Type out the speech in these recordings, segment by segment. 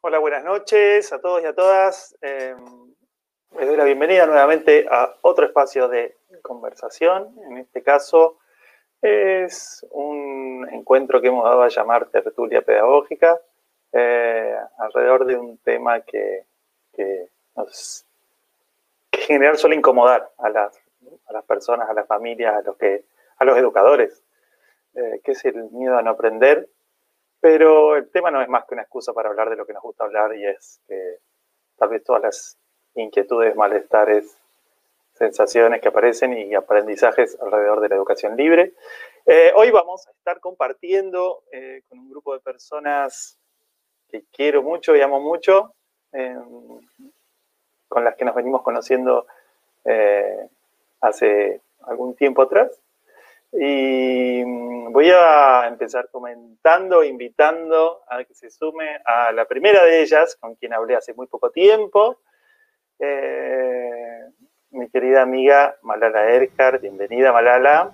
Hola, buenas noches a todos y a todas. Eh, les doy la bienvenida nuevamente a otro espacio de conversación. En este caso es un encuentro que hemos dado a llamar tertulia pedagógica eh, alrededor de un tema que, que en general suele incomodar a las, a las personas, a las familias, a los, que, a los educadores, eh, que es el miedo a no aprender pero el tema no es más que una excusa para hablar de lo que nos gusta hablar y es tal vez todas las inquietudes, malestares, sensaciones que aparecen y aprendizajes alrededor de la educación libre. Eh, hoy vamos a estar compartiendo eh, con un grupo de personas que quiero mucho y amo mucho, eh, con las que nos venimos conociendo hace algún tiempo atrás. Y voy a empezar comentando, invitando a que se sume a la primera de ellas, con quien hablé hace muy poco tiempo, eh, mi querida amiga Malala Erhard. Bienvenida, Malala.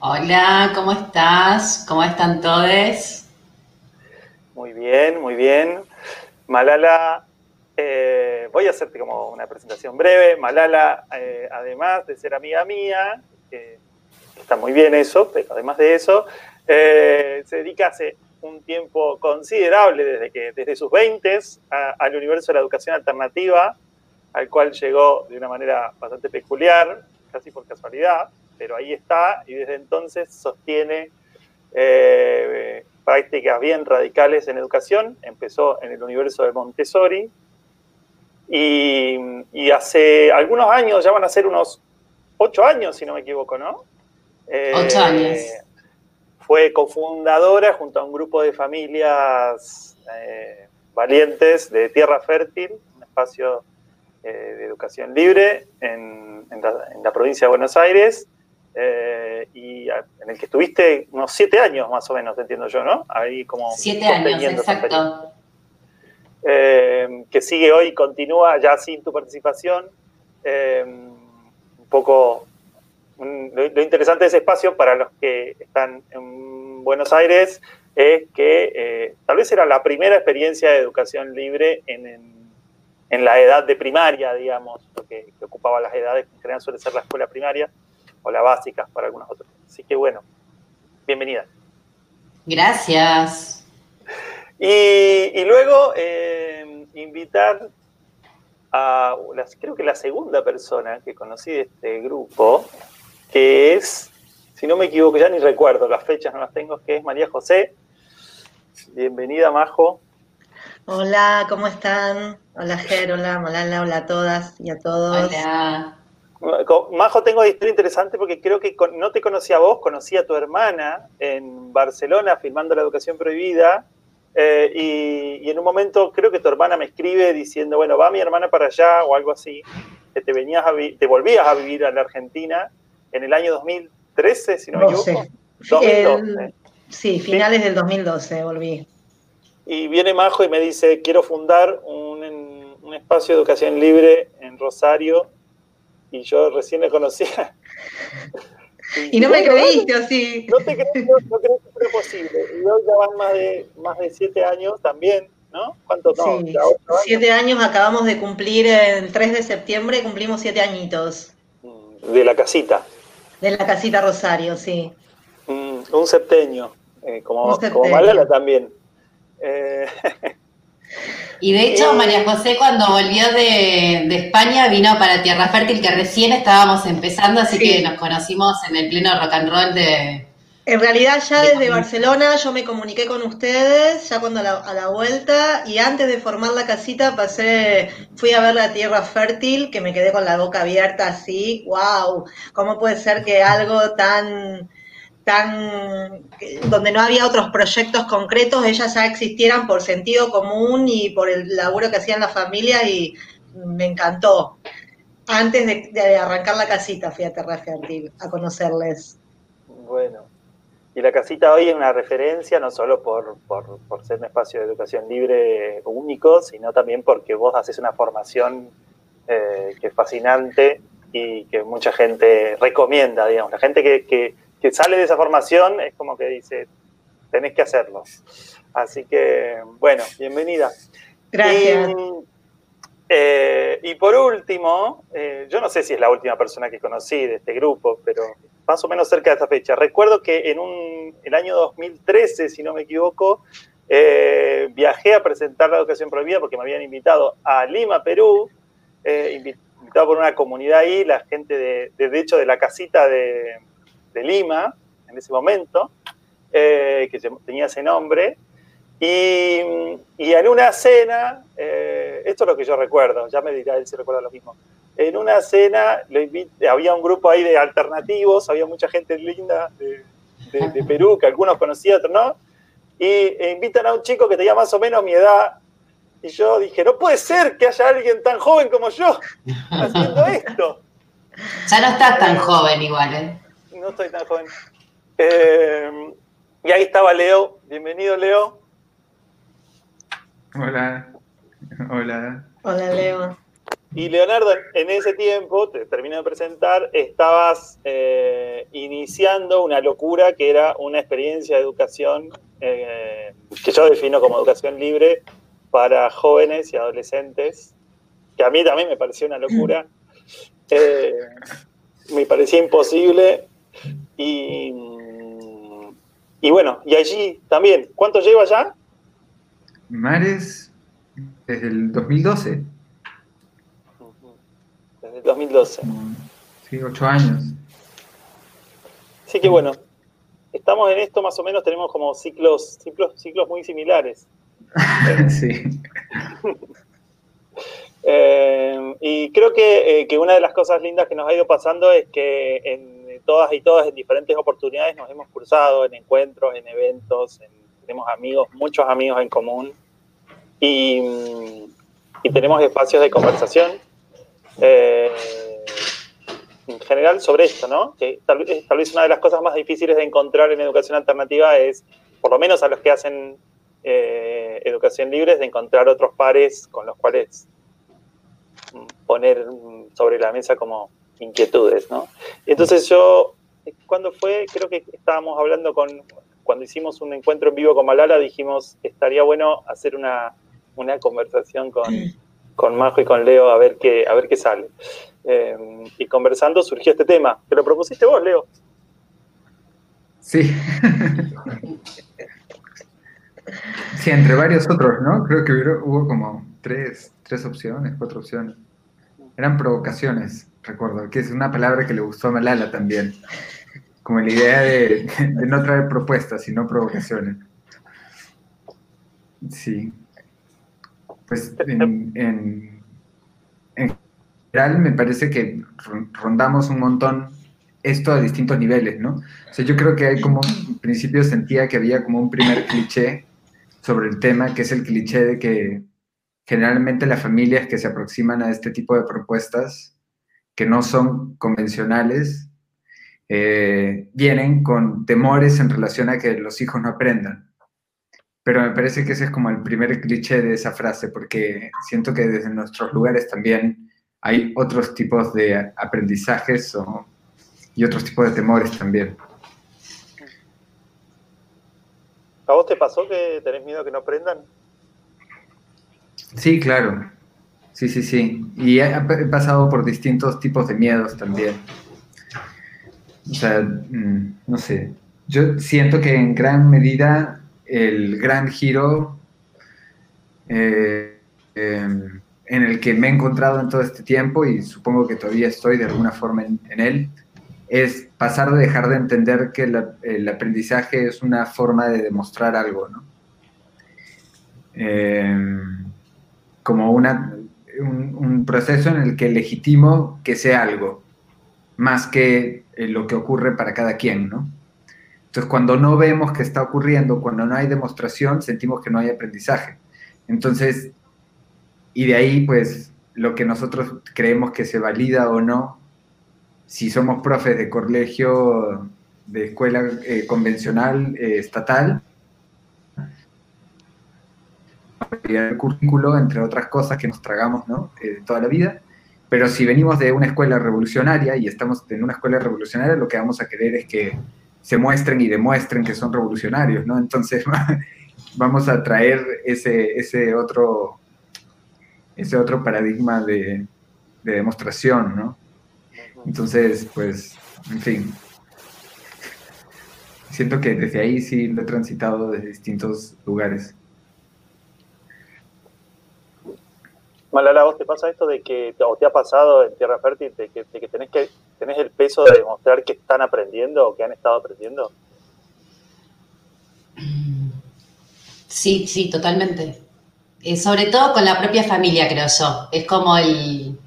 Hola, ¿cómo estás? ¿Cómo están todos? Muy bien, muy bien. Malala, eh, voy a hacerte como una presentación breve. Malala, eh, además de ser amiga mía, está muy bien eso, pero además de eso, eh, se dedica hace un tiempo considerable, desde, que, desde sus 20 al universo de la educación alternativa, al cual llegó de una manera bastante peculiar, casi por casualidad, pero ahí está y desde entonces sostiene eh, prácticas bien radicales en educación. Empezó en el universo de Montessori y, y hace algunos años, ya van a ser unos ocho años, si no me equivoco, ¿no? Ocho eh, años. Fue cofundadora junto a un grupo de familias eh, valientes de Tierra Fértil, un espacio eh, de educación libre en, la, provincia de Buenos Aires, y en el que estuviste unos siete años más o menos, entiendo yo, ¿no? Ahí como... Siete años, exacto. que sigue hoy, continúa ya sin tu participación, un poco lo, interesante de ese espacio para los que están en Buenos Aires es que eh, tal vez era la primera experiencia de educación libre en, la edad de primaria, digamos, que, ocupaba las edades que en general suele ser la escuela primaria o la básica para algunos otros. Así que bueno, bienvenida. Gracias. Y, luego eh, invitar a, creo que la segunda persona que conocí de este grupo, que es, si no me equivoco, ya ni recuerdo, las fechas no las tengo, que es María José. Bienvenida, Majo. Hola, ¿cómo están? Hola, Ger, hola, Malala, hola a todas y a todos. Hola. Majo, tengo una historia interesante porque creo que no te conocí a vos, conocí a tu hermana en Barcelona filmando la educación prohibida. Eh, y, y, en un momento creo que tu hermana me escribe diciendo, bueno, va mi hermana para allá o algo así, que te, venías a te volvías a vivir a la Argentina en el año 2013, si no me equivoco. 2012. sí, finales del 2012 volví. Y viene Majo y me dice, quiero fundar un, espacio de educación libre en Rosario. Y yo recién le conocía. y, no me creíste, así. No te creí, no, creí que fuera posible. Y hoy ya van más de, más de siete años también, ¿no? ¿Cuánto no? Sí, siete años acabamos de cumplir el 3 de septiembre, cumplimos siete añitos. De la casita. De la casita Rosario, sí. Mm, un septeño, eh, como, como Malala también. Eh, y de hecho, María José cuando volvió de, España vino para Tierra Fértil, que recién estábamos empezando, así que nos conocimos en el pleno rock and roll de, en realidad ya desde Barcelona yo me comuniqué con ustedes, ya cuando a la, vuelta, y antes de formar la casita pasé, fui a ver la tierra fértil, que me quedé con la boca abierta así, wow, ¿cómo puede ser que algo tan, tan, donde no había otros proyectos concretos, ellas ya existieran por sentido común y por el laburo que hacían las familias y me encantó. Antes de, de arrancar la casita fui a Tierra Fértil a conocerles. Bueno, y la casita hoy es una referencia no solo por, ser un espacio de educación libre único, sino también porque vos haces una formación eh, que es fascinante y que mucha gente recomienda, digamos. La gente que, sale de esa formación es como que dice, tenés que hacerlo. Así que, bueno, bienvenida. Gracias. Eh, y, por último, eh, yo no sé si es la última persona que conocí de este grupo, pero más o menos cerca de esta fecha. Recuerdo que en un, el año 2013, si no me equivoco, eh, viajé a presentar la educación prohibida porque me habían invitado a Lima, Perú, invitado por una comunidad ahí, la gente de, de, hecho de la casita de, de Lima, en ese momento, que tenía ese nombre, y, en una cena, eh, esto es lo que yo recuerdo, ya me dirá él si recuerda lo mismo. En una cena había un grupo ahí de alternativos, había mucha gente linda de, Perú, que algunos conocía, otros no, y e invitan a un chico que tenía más o menos mi edad, y yo dije, no puede ser que haya alguien tan joven como yo haciendo esto. Ya no estás tan joven igual, ¿eh? No estoy tan joven. Eh, y ahí estaba Leo. Bienvenido, Leo. Hola, hola. Hola, Leo. Y Leonardo, en ese tiempo, te termino de presentar, estabas eh, iniciando una locura que era una experiencia de educación eh, que yo defino como educación libre para jóvenes y adolescentes, que a mí también me pareció una locura. Eh, me parecía imposible. Y, y bueno, y allí también, ¿cuánto lleva ya? Mares desde el 2012. Desde el 2012. Sí, ocho años. Sí que bueno, estamos en esto más o menos, tenemos como ciclos, ciclos, ciclos muy similares. sí. Eh, y creo que, eh, que, una de las cosas lindas que nos ha ido pasando es que en todas y todas, en diferentes oportunidades, nos hemos cruzado en encuentros, en eventos, en tenemos amigos, muchos amigos en común y, tenemos espacios de conversación eh, en general sobre esto, ¿no? Que tal, vez una de las cosas más difíciles de encontrar en educación alternativa es, por lo menos a los que hacen eh, educación libre, de encontrar otros pares con los cuales poner sobre la mesa como inquietudes, ¿no? Entonces yo, cuando fue, creo que estábamos hablando con, cuando hicimos un encuentro en vivo con Malala, dijimos, estaría bueno hacer una, conversación con, con, Majo y con Leo a ver qué, a ver qué sale. Eh, y conversando surgió este tema. ¿Te lo propusiste vos, Leo? Sí. sí, entre varios otros, ¿no? Creo que hubo, como tres, tres opciones, cuatro opciones. Eran provocaciones, recuerdo, que es una palabra que le gustó a Malala también como la idea de, no traer propuestas, sino provocaciones. Sí. Pues en, general me parece que rondamos un montón esto a distintos niveles, ¿no? O sea, yo creo que hay como, en principio sentía que había como un primer cliché sobre el tema, que es el cliché de que generalmente las familias que se aproximan a este tipo de propuestas, que no son convencionales, eh, vienen con temores en relación a que los hijos no aprendan. Pero me parece que ese es como el primer cliché de esa frase, porque siento que desde nuestros lugares también hay otros tipos de aprendizajes y otros tipos de temores también. ¿A vos te pasó que tenés miedo que no aprendan? Sí, claro. Sí, sí, sí. Y he pasado por distintos tipos de miedos también. O sea, mm, no sé. Yo siento que en gran medida el gran giro eh, em, en el que me he encontrado en todo este tiempo, y supongo que todavía estoy de alguna forma en, él, es pasar de dejar de entender que el aprendizaje es una forma de demostrar algo, ¿no? Em, como una, un, un, proceso en el que legitimo que sea algo, más que eh, lo que ocurre para cada quien, ¿no? Entonces, cuando no vemos que está ocurriendo, cuando no hay demostración, sentimos que no hay aprendizaje. Entonces, y de ahí, pues, lo que nosotros creemos que se valida o no, si somos profes de colegio, de escuela eh, convencional, eh, estatal, el currículo, entre otras cosas que nos tragamos, ¿no? toda la vida, pero si venimos de una escuela revolucionaria y estamos en una escuela revolucionaria, lo que vamos a querer es que se muestren y demuestren que son revolucionarios, ¿no? Entonces, vamos a traer ese, ese otro ese otro paradigma de, de demostración, ¿no? Entonces, pues, en fin, siento que desde ahí sí lo he transitado desde distintos lugares. Malala, ¿vos te pasa esto de que, o te ha pasado en Tierra Fértil, de que, tenés, que tenés el peso de demostrar que están aprendiendo o que han estado aprendiendo? Sí, sí, totalmente. Eh, sobre todo con la propia familia, creo yo. Es como el.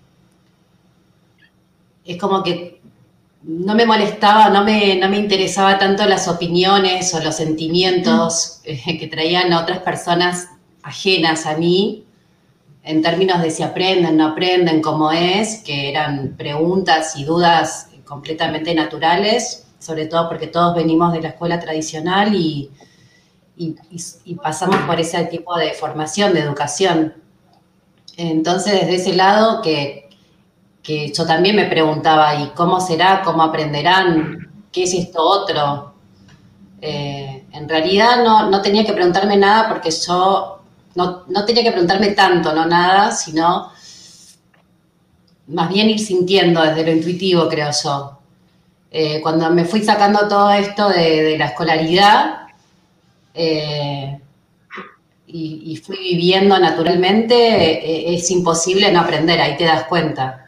Es como que no me molestaba, no me, no me interesaba tanto las opiniones o los sentimientos eh, que traían otras personas ajenas a mí, en términos de si aprenden, no aprenden, cómo es, que eran preguntas y dudas completamente naturales, sobre todo porque todos venimos de la escuela tradicional y, pasamos por ese tipo de formación, de educación. Entonces, desde ese lado que, que yo también me preguntaba, ¿y cómo será? ¿Cómo aprenderán? ¿Qué es esto otro? Eh, en realidad no, no, tenía que preguntarme nada porque yo no, no, tenía que preguntarme tanto, no nada, sino más bien ir sintiendo desde lo intuitivo, creo yo. Eh, cuando me fui sacando todo esto de, la escolaridad, eh, y, fui viviendo naturalmente, eh, es imposible no aprender, ahí te das cuenta.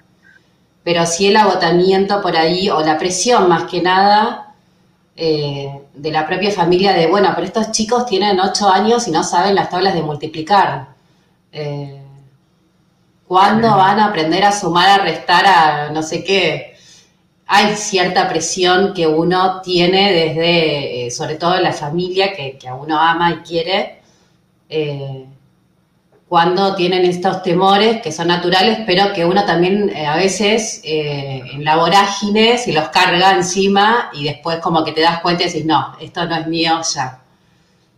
Pero sí el agotamiento por ahí, o la presión más que nada, eh, de la propia familia de, bueno, pero estos chicos tienen ocho años y no saben las tablas de multiplicar. ¿Cuándo van a aprender a sumar, a restar, a no sé qué? hay cierta presión que uno tiene desde, eh, sobre todo la familia que, a uno ama y quiere, eh, cuando tienen estos temores que son naturales, pero que uno también eh, a veces en la vorágine se los carga encima y después como que te das cuenta y dices, no, esto no es mío ya.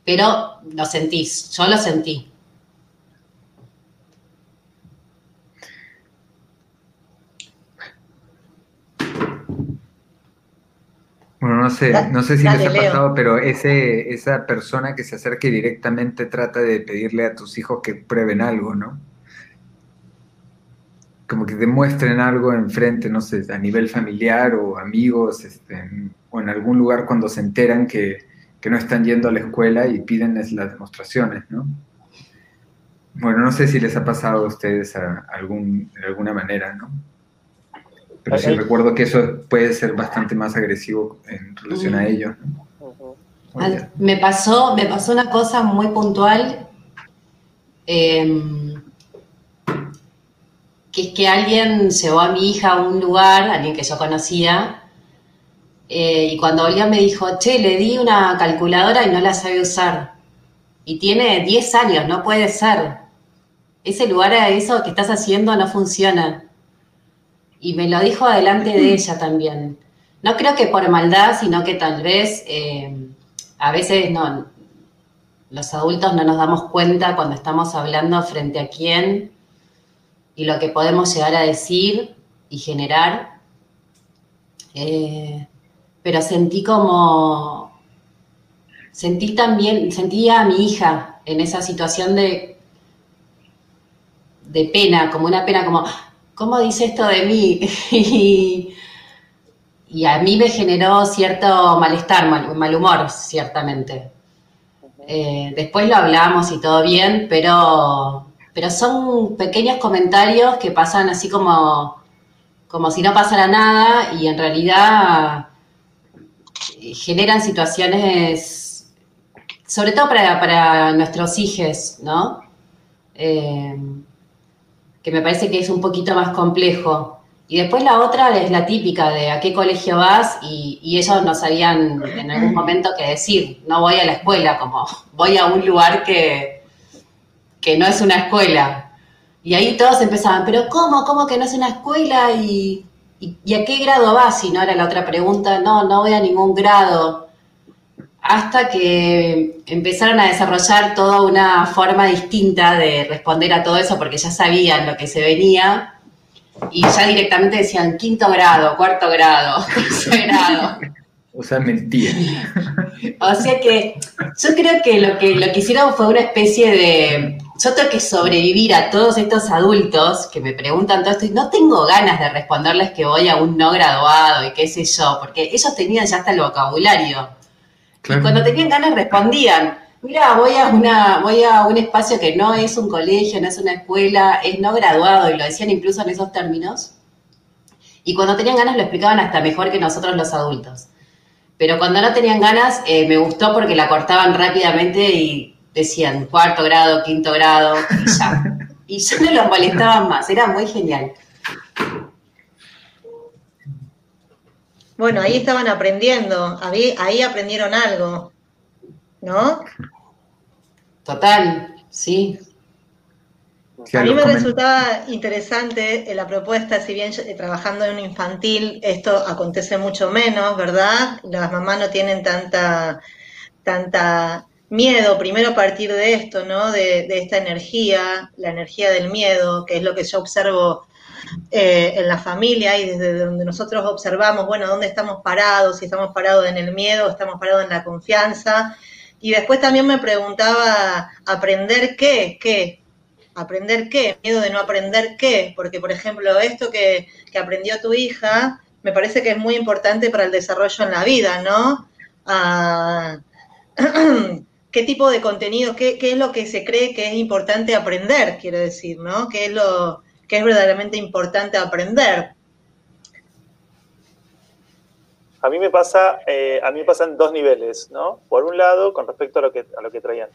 Pero lo sentís, yo lo sentí. Bueno, no sé, no sé si les ha pasado, pero ese, esa persona que se acerque directamente trata de pedirle a tus hijos que prueben algo, ¿no? Como que demuestren algo enfrente, no sé, a nivel familiar o amigos, este, o en algún lugar cuando se enteran que, que no están yendo a la escuela y piden las demostraciones, ¿no? Bueno, no sé si les ha pasado a ustedes a algún, de alguna manera, ¿no? Pero sí recuerdo que eso puede ser bastante más agresivo en relación a ello. Me pasó, me pasó una cosa muy puntual, em, que es que alguien llevó a mi hija a un lugar, alguien que yo conocía, eh, y cuando volvió me dijo, che, le di una calculadora y no la sabe usar. Y tiene 10 años, no puede ser. Ese lugar, eso que estás haciendo no funciona y me lo dijo delante de ella también. No creo que por maldad, sino que tal vez eh, a veces no, los adultos no nos damos cuenta cuando estamos hablando frente a quién y lo que podemos llegar a decir y generar. Eh, pero sentí como, sentí también, sentía a mi hija en esa situación de, de pena, como una pena, como, ¿cómo dice esto de mí? y, a mí me generó cierto malestar, mal, humor, ciertamente. Eh, después lo hablamos y todo bien, pero, pero son pequeños comentarios que pasan así como, como si no pasara nada y en realidad eh, generan situaciones, sobre todo para, nuestros hijos, ¿no? Eh, que me parece que es un poquito más complejo. Y después la otra es la típica de a qué colegio vas y, ellos no sabían en algún momento qué decir. No voy a la escuela, como voy a un lugar que, que no es una escuela. Y ahí todos empezaban, pero ¿cómo? ¿Cómo que no es una escuela? ¿Y, y, a qué grado vas? Si no era la otra pregunta, no, no voy a ningún grado hasta que empezaron a desarrollar toda una forma distinta de responder a todo eso porque ya sabían lo que se venía y ya directamente decían quinto grado, cuarto grado, tercer grado. O sea, mentía. o sea que yo creo que lo que lo que hicieron fue una especie de. Yo tengo que sobrevivir a todos estos adultos que me preguntan todo esto y no tengo ganas de responderles que voy a un no graduado y qué sé yo, porque ellos tenían ya hasta el vocabulario. Y cuando tenían ganas respondían. Mira, voy a una, voy a un espacio que no es un colegio, no es una escuela, es no graduado, y lo decían incluso en esos términos. Y cuando tenían ganas lo explicaban hasta mejor que nosotros los adultos. Pero cuando no tenían ganas, eh, me gustó porque la cortaban rápidamente y decían cuarto grado, quinto grado, y ya. y ya no los molestaban más, era muy genial. Bueno, ahí estaban aprendiendo, ahí aprendieron algo, ¿no? Total, sí a mí me resultaba interesante la propuesta, si bien eh, trabajando en un infantil, esto acontece mucho menos, ¿verdad? Las mamás no tienen tanta, tanta miedo, primero a partir de esto, ¿no? De, esta energía, la energía del miedo, que es lo que yo observo eh, en la familia y desde donde nosotros observamos, bueno, dónde estamos parados, si estamos parados en el miedo, estamos parados en la confianza. Y después también me preguntaba, ¿aprender qué? ¿Qué? ¿Aprender qué? Miedo de no aprender qué. Porque, por ejemplo, esto que, aprendió tu hija, me parece que es muy importante para el desarrollo en la vida, ¿no? Ah, ¿Qué tipo de contenido, qué, es lo que se cree que es importante aprender, quiero decir, ¿no? ¿Qué es lo que es verdaderamente importante aprender? A mí me pasa, eh, a mí me pasan dos niveles, ¿no? Por un lado, con respecto a lo que, a lo que traían.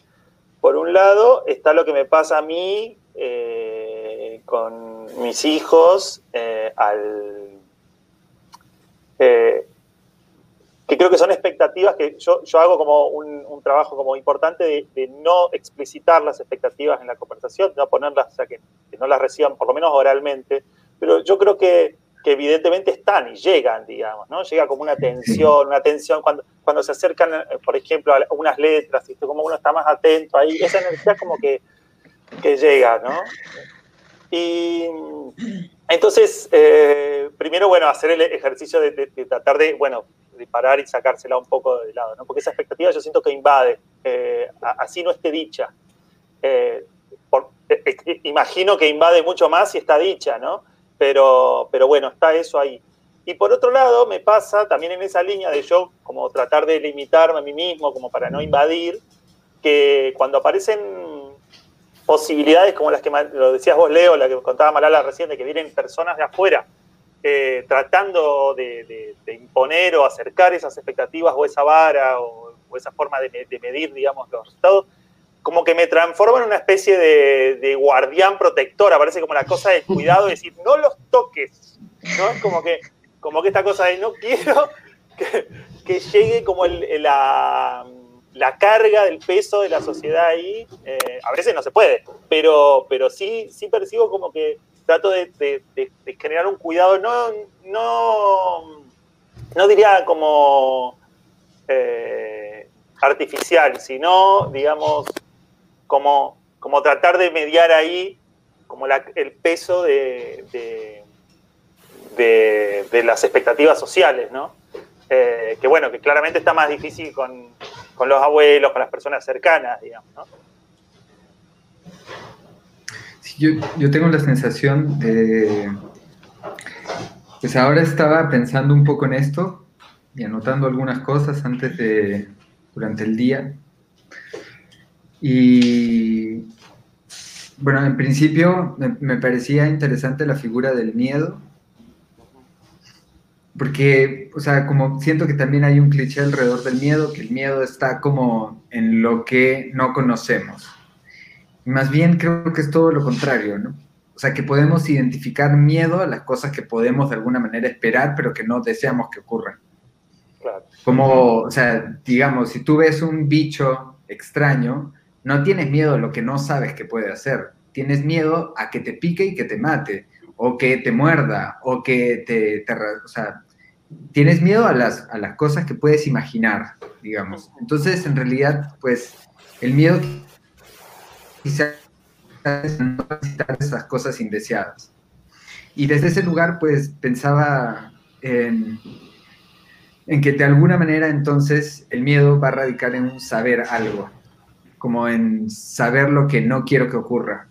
Por un lado está lo que me pasa a mí eh, con mis hijos eh, al... Que creo que son expectativas que yo, hago como un, trabajo como importante de, no explicitar las expectativas en la conversación, no ponerlas, o sea, que, no las reciban por lo menos oralmente, pero yo creo que evidentemente están y llegan, digamos, ¿no? Llega como una tensión, una tensión cuando, cuando se acercan, eh, por ejemplo, a unas letras, y como uno está más atento ahí, esa energía como que, que llega, ¿no? Y entonces, eh, primero, bueno, hacer el ejercicio de, tratar de, bueno, de parar y sacársela un poco de lado, ¿no? Porque esa expectativa yo siento que invade, eh, así no esté dicha. imagino que invade mucho más si está dicha, ¿no? pero, pero bueno, está eso ahí. Y por otro lado, me pasa también en esa línea de yo como tratar de limitarme a mí mismo, como para no invadir, que cuando aparecen posibilidades como las que lo decías vos, Leo, la que contaba Malala recién, de que vienen personas de afuera eh, tratando de, imponer o acercar esas expectativas o esa vara o, esa forma de, medir, digamos, los resultados, como que me transforma en una especie de, guardián protector, aparece como la cosa de cuidado, de decir, no los toques, ¿no? Es como que, como que esta cosa de no quiero que, llegue como la, carga del peso de la sociedad ahí, eh, a veces no se puede, pero, pero sí, sí percibo como que trato de, generar un cuidado, no, no, no diría como... Eh, artificial, sino, digamos, como, como tratar de mediar ahí como el peso de, de, las expectativas sociales, ¿no? Eh, que bueno, que claramente está más difícil con, los abuelos, con las personas cercanas, digamos, ¿no? Yo, tengo la sensación de... Pues ahora estaba pensando un poco en esto y anotando algunas cosas antes de, durante el día. Y bueno, en principio me, parecía interesante la figura del miedo, porque, o sea, como siento que también hay un cliché alrededor del miedo, que el miedo está como en lo que no conocemos. Más bien creo que es todo lo contrario, ¿no? O sea, que podemos identificar miedo a las cosas que podemos de alguna manera esperar, pero que no deseamos que ocurran. Como, o sea, digamos, si tú ves un bicho extraño, no tienes miedo a lo que no sabes que puede hacer. Tienes miedo a que te pique y que te mate, o que te muerda, o que te... o sea, tienes miedo a las, a las cosas que puedes imaginar, digamos. Entonces, en realidad, pues, el miedo no necesitar esas cosas indeseadas. Y desde ese lugar, pues, pensaba en en que de alguna manera entonces el miedo va a radicar en saber algo, como en saber lo que no quiero que ocurra.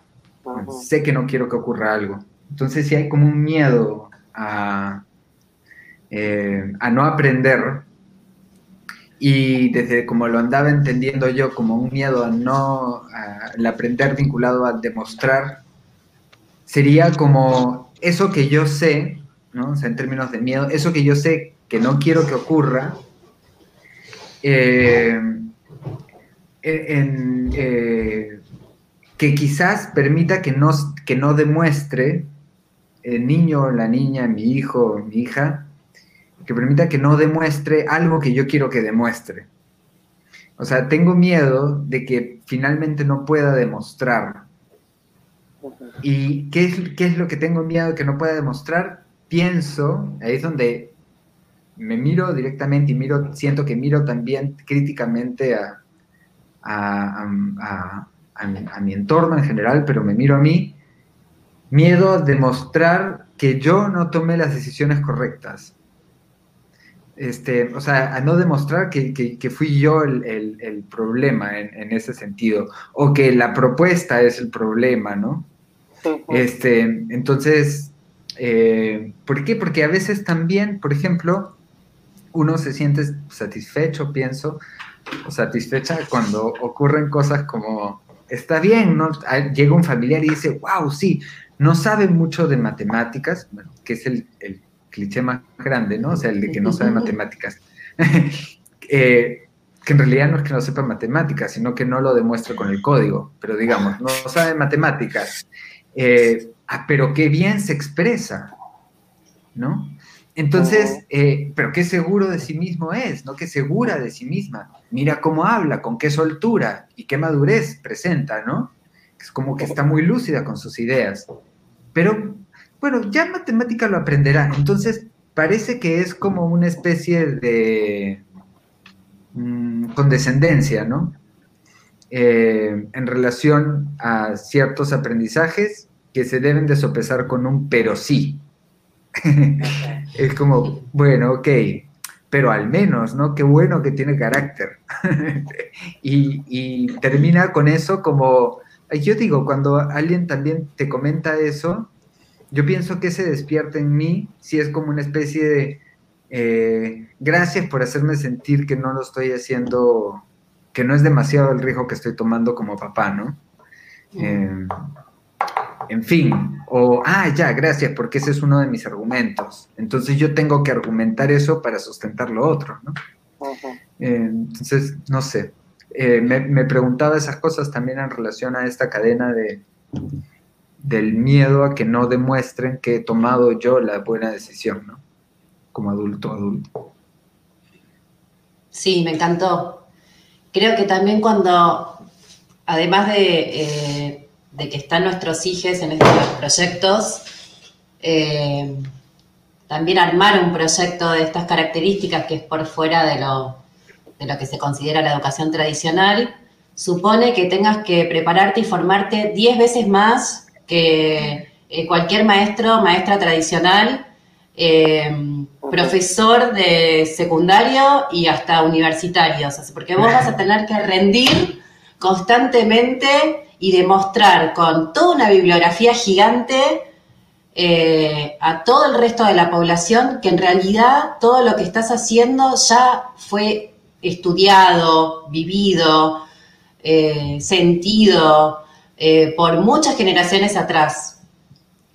Sé que no quiero que ocurra algo. Entonces si hay como un miedo a, eh, a no aprender, y desde como lo andaba entendiendo yo, como un miedo a no, al aprender vinculado a demostrar, sería como eso que yo sé, ¿no? O sea, en términos de miedo, eso que yo sé que no quiero que ocurra, eh, eh, que quizás permita que no, que no demuestre el niño, la niña, mi hijo, mi hija, que permita que no demuestre algo que yo quiero que demuestre. O sea, tengo miedo de que finalmente no pueda demostrar. ¿Y qué es, qué es lo que tengo miedo de que no pueda demostrar? Pienso, ahí es donde me miro directamente y miro, siento que miro también críticamente a, a, a, mi, entorno en general, pero me miro a mí, miedo a demostrar que yo no tomé las decisiones correctas este, o sea, a no demostrar que, fui yo el, problema en, ese sentido, o que la propuesta es el problema, ¿no? Este, entonces, eh, ¿por qué? Porque a veces también, por ejemplo, uno se siente satisfecho, pienso, o satisfecha cuando ocurren cosas como, está bien, ¿no? Llega un familiar y dice, wow, sí, no sabe mucho de matemáticas, bueno, que es el cliché más grande, ¿no? O sea, el de que no sabe matemáticas. Eh, que en realidad no es que no sepa matemáticas, sino que no lo demuestra con el código, pero digamos, no sabe matemáticas, eh, ah, pero qué bien se expresa, ¿no? Entonces, eh, pero qué seguro de sí mismo es, ¿no? Qué segura de sí misma. Mira cómo habla, con qué soltura y qué madurez presenta, ¿no? Es como que está muy lúcida con sus ideas. Pero bueno, ya matemática lo aprenderá. Entonces, parece que es como una especie de mm, condescendencia, ¿no? Eh, en relación a ciertos aprendizajes que se deben de sopesar con un pero sí. es como, bueno, ok, pero al menos, ¿no? Qué bueno que tiene carácter. y, termina con eso como, yo digo, cuando alguien también te comenta eso, yo pienso que se despierta en mí si es como una especie de eh, gracias por hacerme sentir que no lo estoy haciendo, que no es demasiado el riesgo que estoy tomando como papá, ¿no? Em, en fin, o, ah, ya, gracias, porque ese es uno de mis argumentos. Entonces yo tengo que argumentar eso para sustentar lo otro, ¿no? entonces, no sé. Eh, me, me preguntaba esas cosas también en relación a esta cadena de, del miedo a que no demuestren que he tomado yo la buena decisión, ¿no? Como adulto, adulto. Sí, me encantó. Creo que también cuando, además de, eh, que están nuestros hijos en estos proyectos, eh, también armar un proyecto de estas características que es por fuera de lo, de lo que se considera la educación tradicional, supone que tengas que prepararte y formarte 10 veces más que eh, cualquier maestro, maestra tradicional, eh, profesor de secundario y hasta universitario, porque vos vas a tener que rendir constantemente y demostrar con toda una bibliografía gigante eh, a todo el resto de la población que en realidad todo lo que estás haciendo ya fue estudiado, vivido, sentido, eh, por muchas generaciones atrás.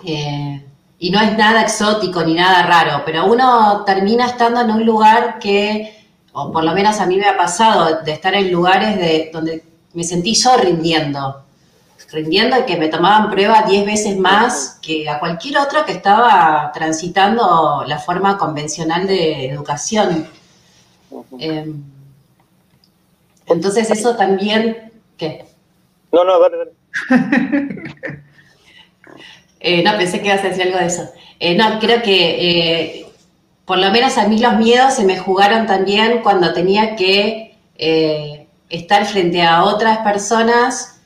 Eh, y no es nada exótico ni nada raro, pero uno termina estando en un lugar que, o por lo menos a mí me ha pasado, de estar en lugares de, donde me sentí yo rindiendo, rindiendo y que me tomaban prueba diez veces más que a cualquier otro que estaba transitando la forma convencional de educación. Eh, entonces eso también, ¿qué? No, no, dale, dale. Eh, no, pensé que ibas a decir algo de eso. Eh, no, creo que eh, por lo menos a mí los miedos se me jugaron también cuando tenía que estar frente a otras personas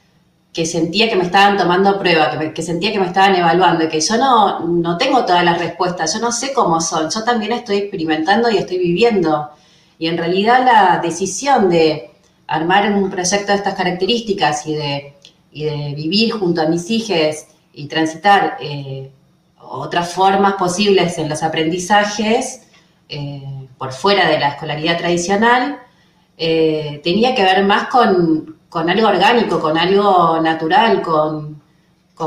que sentía que me estaban tomando prueba, que, sentía que me estaban evaluando, y que yo no, no tengo todas las respuestas, yo no sé cómo son, yo también estoy experimentando y estoy viviendo. Y en realidad la decisión de armar un proyecto de estas características y de, de vivir junto a mis hijos y transitar eh, otras formas posibles en los aprendizajes eh, por fuera de la escolaridad tradicional, eh, tenía que ver más con, algo orgánico, con algo natural, con,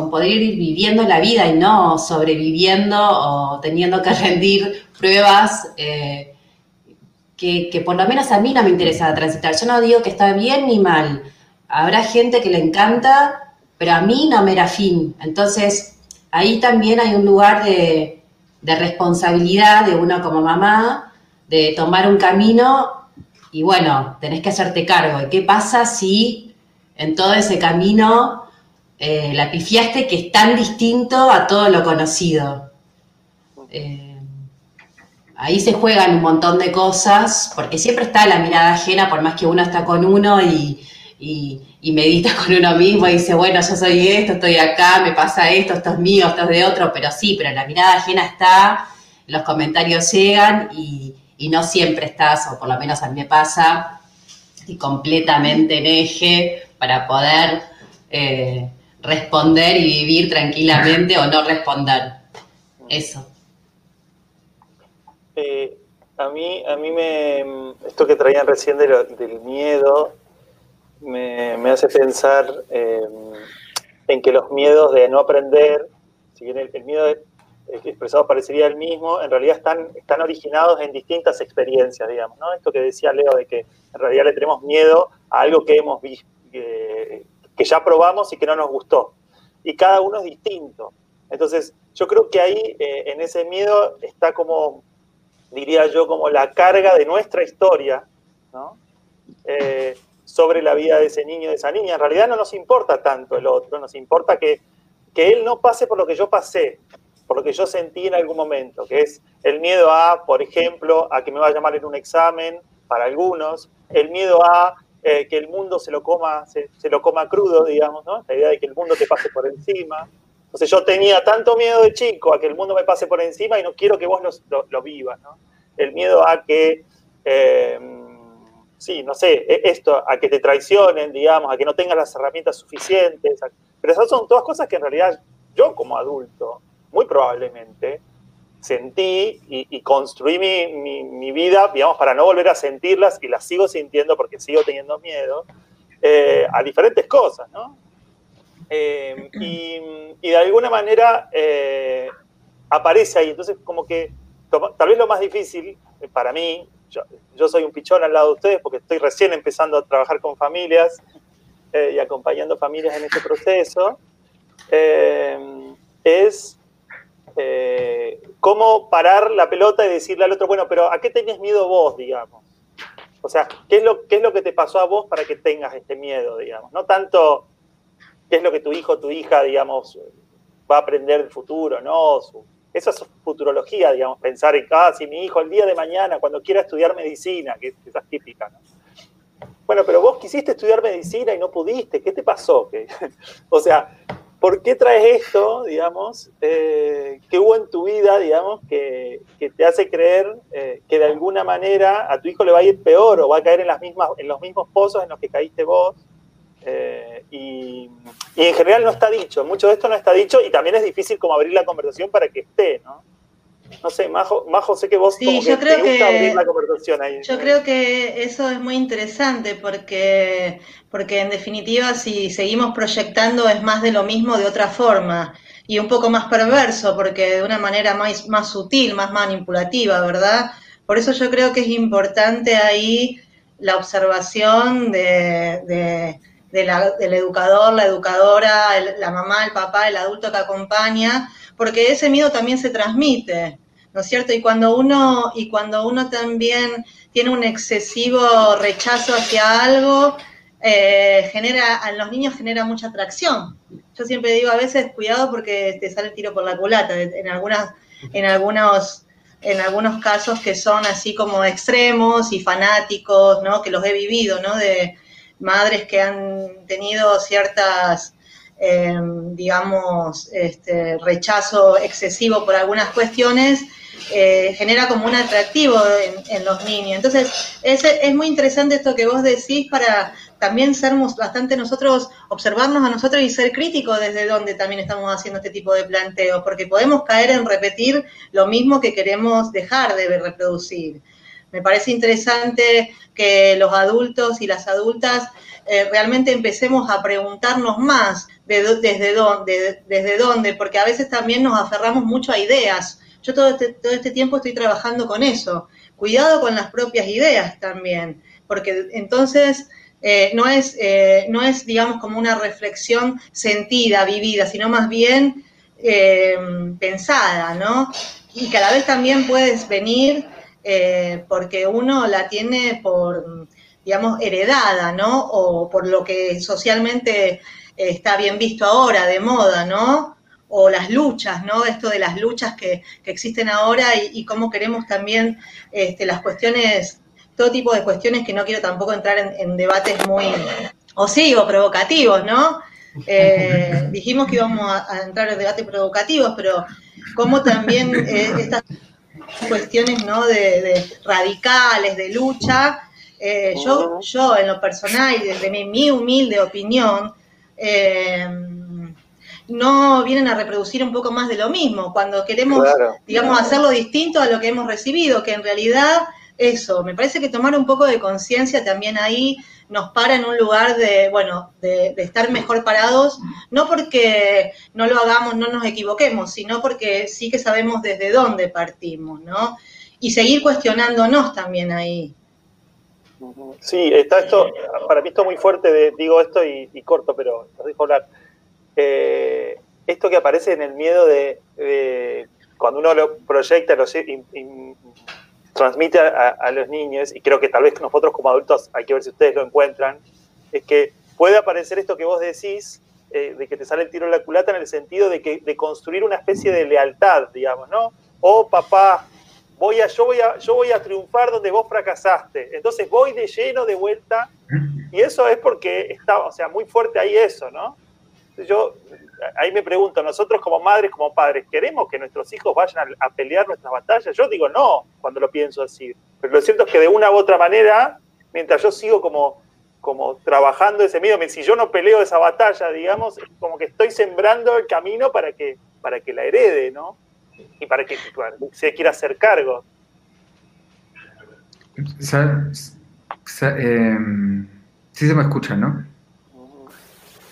poder ir viviendo la vida y no sobreviviendo o teniendo que rendir pruebas que, por lo menos a mí no me interesa transitar. Yo no digo que está bien ni mal. Habrá gente que le encanta, pero a mí no me era fin. Entonces, ahí también hay un lugar de, responsabilidad de uno como mamá, de tomar un camino y bueno, tenés que hacerte cargo. qué pasa si en todo ese camino eh, la pifiaste que es tan distinto a todo lo conocido? Eh, ahí se juegan un montón de cosas, porque siempre está la mirada ajena, por más que uno está con uno y, medita con uno mismo y dice, bueno, yo soy esto, estoy acá, me pasa esto, esto es mío, esto es de otro, pero sí, pero la mirada ajena está, los comentarios llegan y, no siempre estás, o por lo menos a mí me pasa, completamente en eje para poder eh, responder y vivir tranquilamente o no responder. Eso. Eh, a mí, a mí me, esto que traían recién del miedo me, hace pensar em, en que los miedos de no aprender, si bien el, miedo expresado parecería el mismo, en realidad están, están originados en distintas experiencias, digamos, ¿no? Esto que decía Leo de que en realidad le tenemos miedo a algo que hemos visto, que, ya probamos y que no nos gustó. Y cada uno es distinto. Entonces, yo creo que ahí, eh, en ese miedo, está como diría yo, como la carga de nuestra historia, eh, sobre la vida de ese niño, de esa niña. En realidad no nos importa tanto el otro, nos importa que, que él no pase por lo que yo pasé, por lo que yo sentí en algún momento, que es el miedo a, por ejemplo, a que me vaya mal en un examen, para algunos, el miedo a eh, que el mundo se lo coma, se, lo coma crudo, digamos, ¿no? La idea de que el mundo te pase por encima. Entonces yo tenía tanto miedo de chico a que el mundo me pase por encima y no quiero que vos lo, vivas, ¿no? El miedo a que, eh, sí, no sé, e, esto, a que te traicionen, digamos, a que no tengas las herramientas suficientes. pero esas son todas cosas que en realidad yo como adulto, muy probablemente, sentí y, construí mi, vida, digamos, para no volver a sentirlas y las sigo sintiendo porque sigo teniendo miedo eh, a diferentes cosas, ¿no? Eh, y, de alguna manera eh, aparece ahí. Entonces, como que tal vez lo más difícil para mí, yo, soy un pichón al lado de ustedes porque estoy recién empezando a trabajar con familias eh, y acompañando familias en este proceso, es cómo parar la pelota y decirle al otro, bueno, pero ¿a qué tenías miedo vos, digamos? O sea, ¿qué es, lo, ¿qué es lo que te pasó a vos para que tengas este miedo, digamos? No tanto qué es lo que tu hijo o tu hija, digamos, va a aprender del futuro, ¿no? Eso es futurología, digamos, pensar en, ah, si mi hijo el día de mañana, cuando quiera estudiar medicina, que, es típica, ¿no? Bueno, pero vos quisiste estudiar medicina y no pudiste, ¿qué te pasó? o sea, ¿por qué traes esto, digamos, eh, que hubo en tu vida, digamos, que, te hace creer eh, que de alguna manera a tu hijo le va a ir peor o va a caer en, las mismas, en los mismos pozos en los que caíste vos? Eh, y, en general no está dicho, mucho de esto no está dicho y también es difícil como abrir la conversación para que esté, ¿no? No sé, Majo, Majo sé que vos sí, yo creo que, abrir la conversación ahí. Yo creo que eso es muy interesante porque, porque en definitiva si seguimos proyectando es más de lo mismo de otra forma y un poco más perverso porque de una manera más, más sutil, más manipulativa, ¿verdad? Por eso yo creo que es importante ahí la observación de del educador, la educadora, la mamá, el papá, el adulto que acompaña, porque ese miedo también se transmite, ¿no es cierto? Y cuando uno, y cuando uno también tiene un excesivo rechazo hacia algo, eh, genera, los niños genera mucha atracción. Yo siempre digo a veces, cuidado porque te sale el tiro por la culata, en algunas, en algunos en algunos casos que son así como extremos y fanáticos, ¿no? Que los he vivido, ¿no? De, madres que han tenido ciertas em, digamos, este, rechazo excesivo por algunas cuestiones, eh, genera como un atractivo en, los niños. Entonces, es, es, muy interesante esto que vos decís para también ser bastante nosotros, observarnos a nosotros y ser críticos desde donde también estamos haciendo este tipo de planteos, porque podemos caer en repetir lo mismo que queremos dejar de reproducir. Me parece interesante que los adultos y las adultas eh, realmente empecemos a preguntarnos más de, desde, dónde, desde dónde, porque a veces también nos aferramos mucho a ideas. Yo todo este, todo este tiempo estoy trabajando con eso. Cuidado con las propias ideas también, porque entonces eh, no, es, eh, no es, digamos, como una reflexión sentida, vivida, sino más bien pensada, ¿no? Y cada vez también puedes venir porque uno la tiene por digamos, heredada, ¿no? O por lo que socialmente está bien visto ahora, de moda, ¿no? O las luchas, ¿no? Esto de las luchas que, existen ahora y, cómo queremos también este, las cuestiones, todo tipo de cuestiones que no quiero tampoco entrar en, debates muy, o sí, o provocativos, ¿no? Eh, dijimos que íbamos a, entrar en debates provocativos, pero cómo también eh, estas cuestiones, ¿no? de radicales, de lucha, eh, yo, yo, en lo personal y desde mi, humilde opinión, eh, no vienen a reproducir un poco más de lo mismo, cuando queremos, digamos, hacerlo distinto a lo que hemos recibido, que en realidad eso, me parece que tomar un poco de conciencia también ahí nos para en un lugar de, bueno, de, estar mejor parados, no porque no lo hagamos, no nos equivoquemos, sino porque sí que sabemos desde dónde partimos, ¿no? Y seguir cuestionándonos también ahí. Sí, está esto, para mí esto muy fuerte, digo esto y, corto, pero lo dejo hablar. Eh, esto que aparece en el miedo de, cuando uno lo proyecta, lo transmite a, los niños, y creo que tal vez nosotros como adultos hay que ver si ustedes lo encuentran, es que puede aparecer esto que vos decís, eh, de que te sale el tiro en la culata en el sentido de, que, de construir una especie de lealtad, digamos, ¿no? Oh, papá, voy a, yo, voy a, yo voy a triunfar donde vos fracasaste. Entonces voy de lleno de vuelta y eso es porque está, o sea, muy fuerte ahí eso, ¿no? Yo ahí me pregunto, nosotros como madres, como padres, ¿queremos que nuestros hijos vayan a, pelear nuestras batallas? Yo digo no cuando lo pienso así, pero lo cierto es que de una u otra manera, mientras yo sigo como, como trabajando ese miedo, si yo no peleo esa batalla, digamos, como que estoy sembrando el camino para que, para que la herede, ¿no? y para que se quiera hacer cargo. Em, sí se me escucha, ¿no?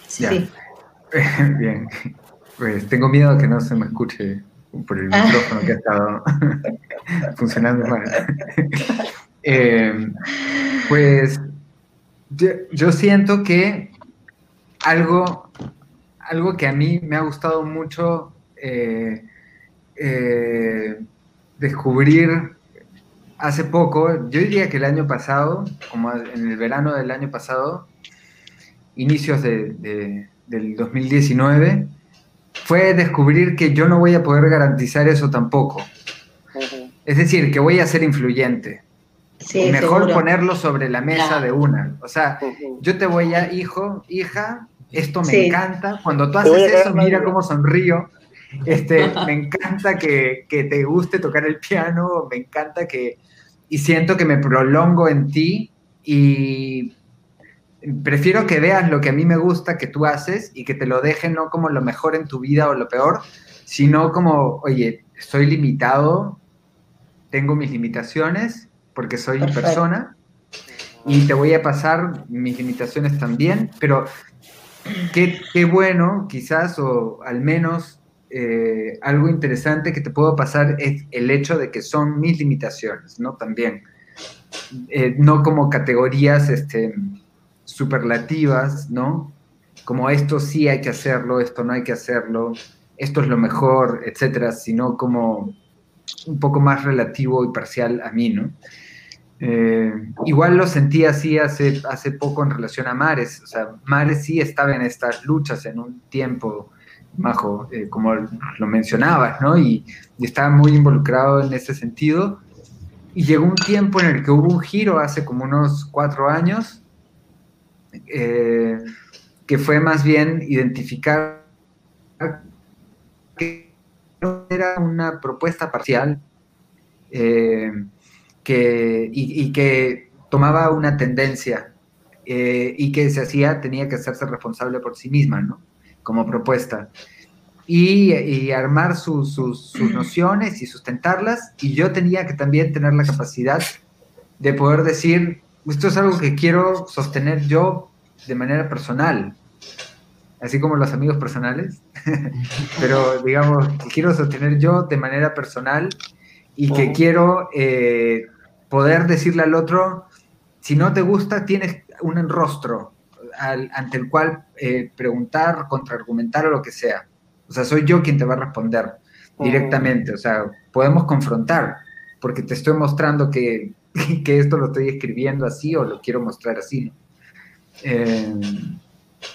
Sí. Bien. Pues tengo miedo que no se me escuche por el ah. micrófono que ha estado funcionando mal. Em, pues yo, siento que algo, algo que a mí me ha gustado mucho eh, eh, descubrir hace poco, yo diría que el año pasado, como en el verano del año pasado, inicios de, del 2019, fue descubrir que yo no voy a poder garantizar eso tampoco. Es decir, que voy a ser influyente. Mejor ponerlo sobre la mesa de una. O sea, yo te voy a, hijo, hija, esto me encanta. Cuando tú haces eso, mira cómo sonrío. Este, me encanta que, te guste tocar el piano, me encanta que... Y siento que me prolongo en ti y prefiero que veas lo que a mí me gusta que tú haces y que te lo deje no como lo mejor en tu vida o lo peor, sino como, oye, soy limitado, tengo mis limitaciones porque soy persona y te voy a pasar mis limitaciones también, pero qué, qué bueno quizás o al menos eh, algo interesante que te puedo pasar es el hecho de que son mis limitaciones, ¿no? También. Eh, no como categorías este, superlativas, ¿no? Como esto sí hay que hacerlo, esto no hay que hacerlo, esto es lo mejor, etcétera, sino como un poco más relativo y parcial a mí, ¿no? Eh, igual lo sentí así hace, hace poco en relación a Mares, o sea, Mares sí estaba en estas luchas en un tiempo Majo, eh, como lo mencionabas, ¿no? Y, estaba muy involucrado en ese sentido. Y llegó un tiempo en el que hubo un giro hace como unos cuatro años, eh, que fue más bien identificar que era una propuesta parcial eh, que, y, que tomaba una tendencia eh, y que se hacía, tenía que hacerse responsable por sí misma, ¿no? Como propuesta. Y, armar sus nociones y sustentarlas, y yo tenía que también tener la capacidad de poder decir, esto es algo que quiero sostener yo de manera personal, así como los amigos personales, pero digamos, que quiero sostener yo de manera personal y que quiero eh, poder decirle al otro, si no te gusta, tienes un rostro ante el cual eh, preguntar, contraargumentar o lo que sea. O sea, soy yo quien te va a responder directamente. O sea, podemos confrontar, porque te estoy mostrando que, que esto lo estoy escribiendo así o lo quiero mostrar así. Eh,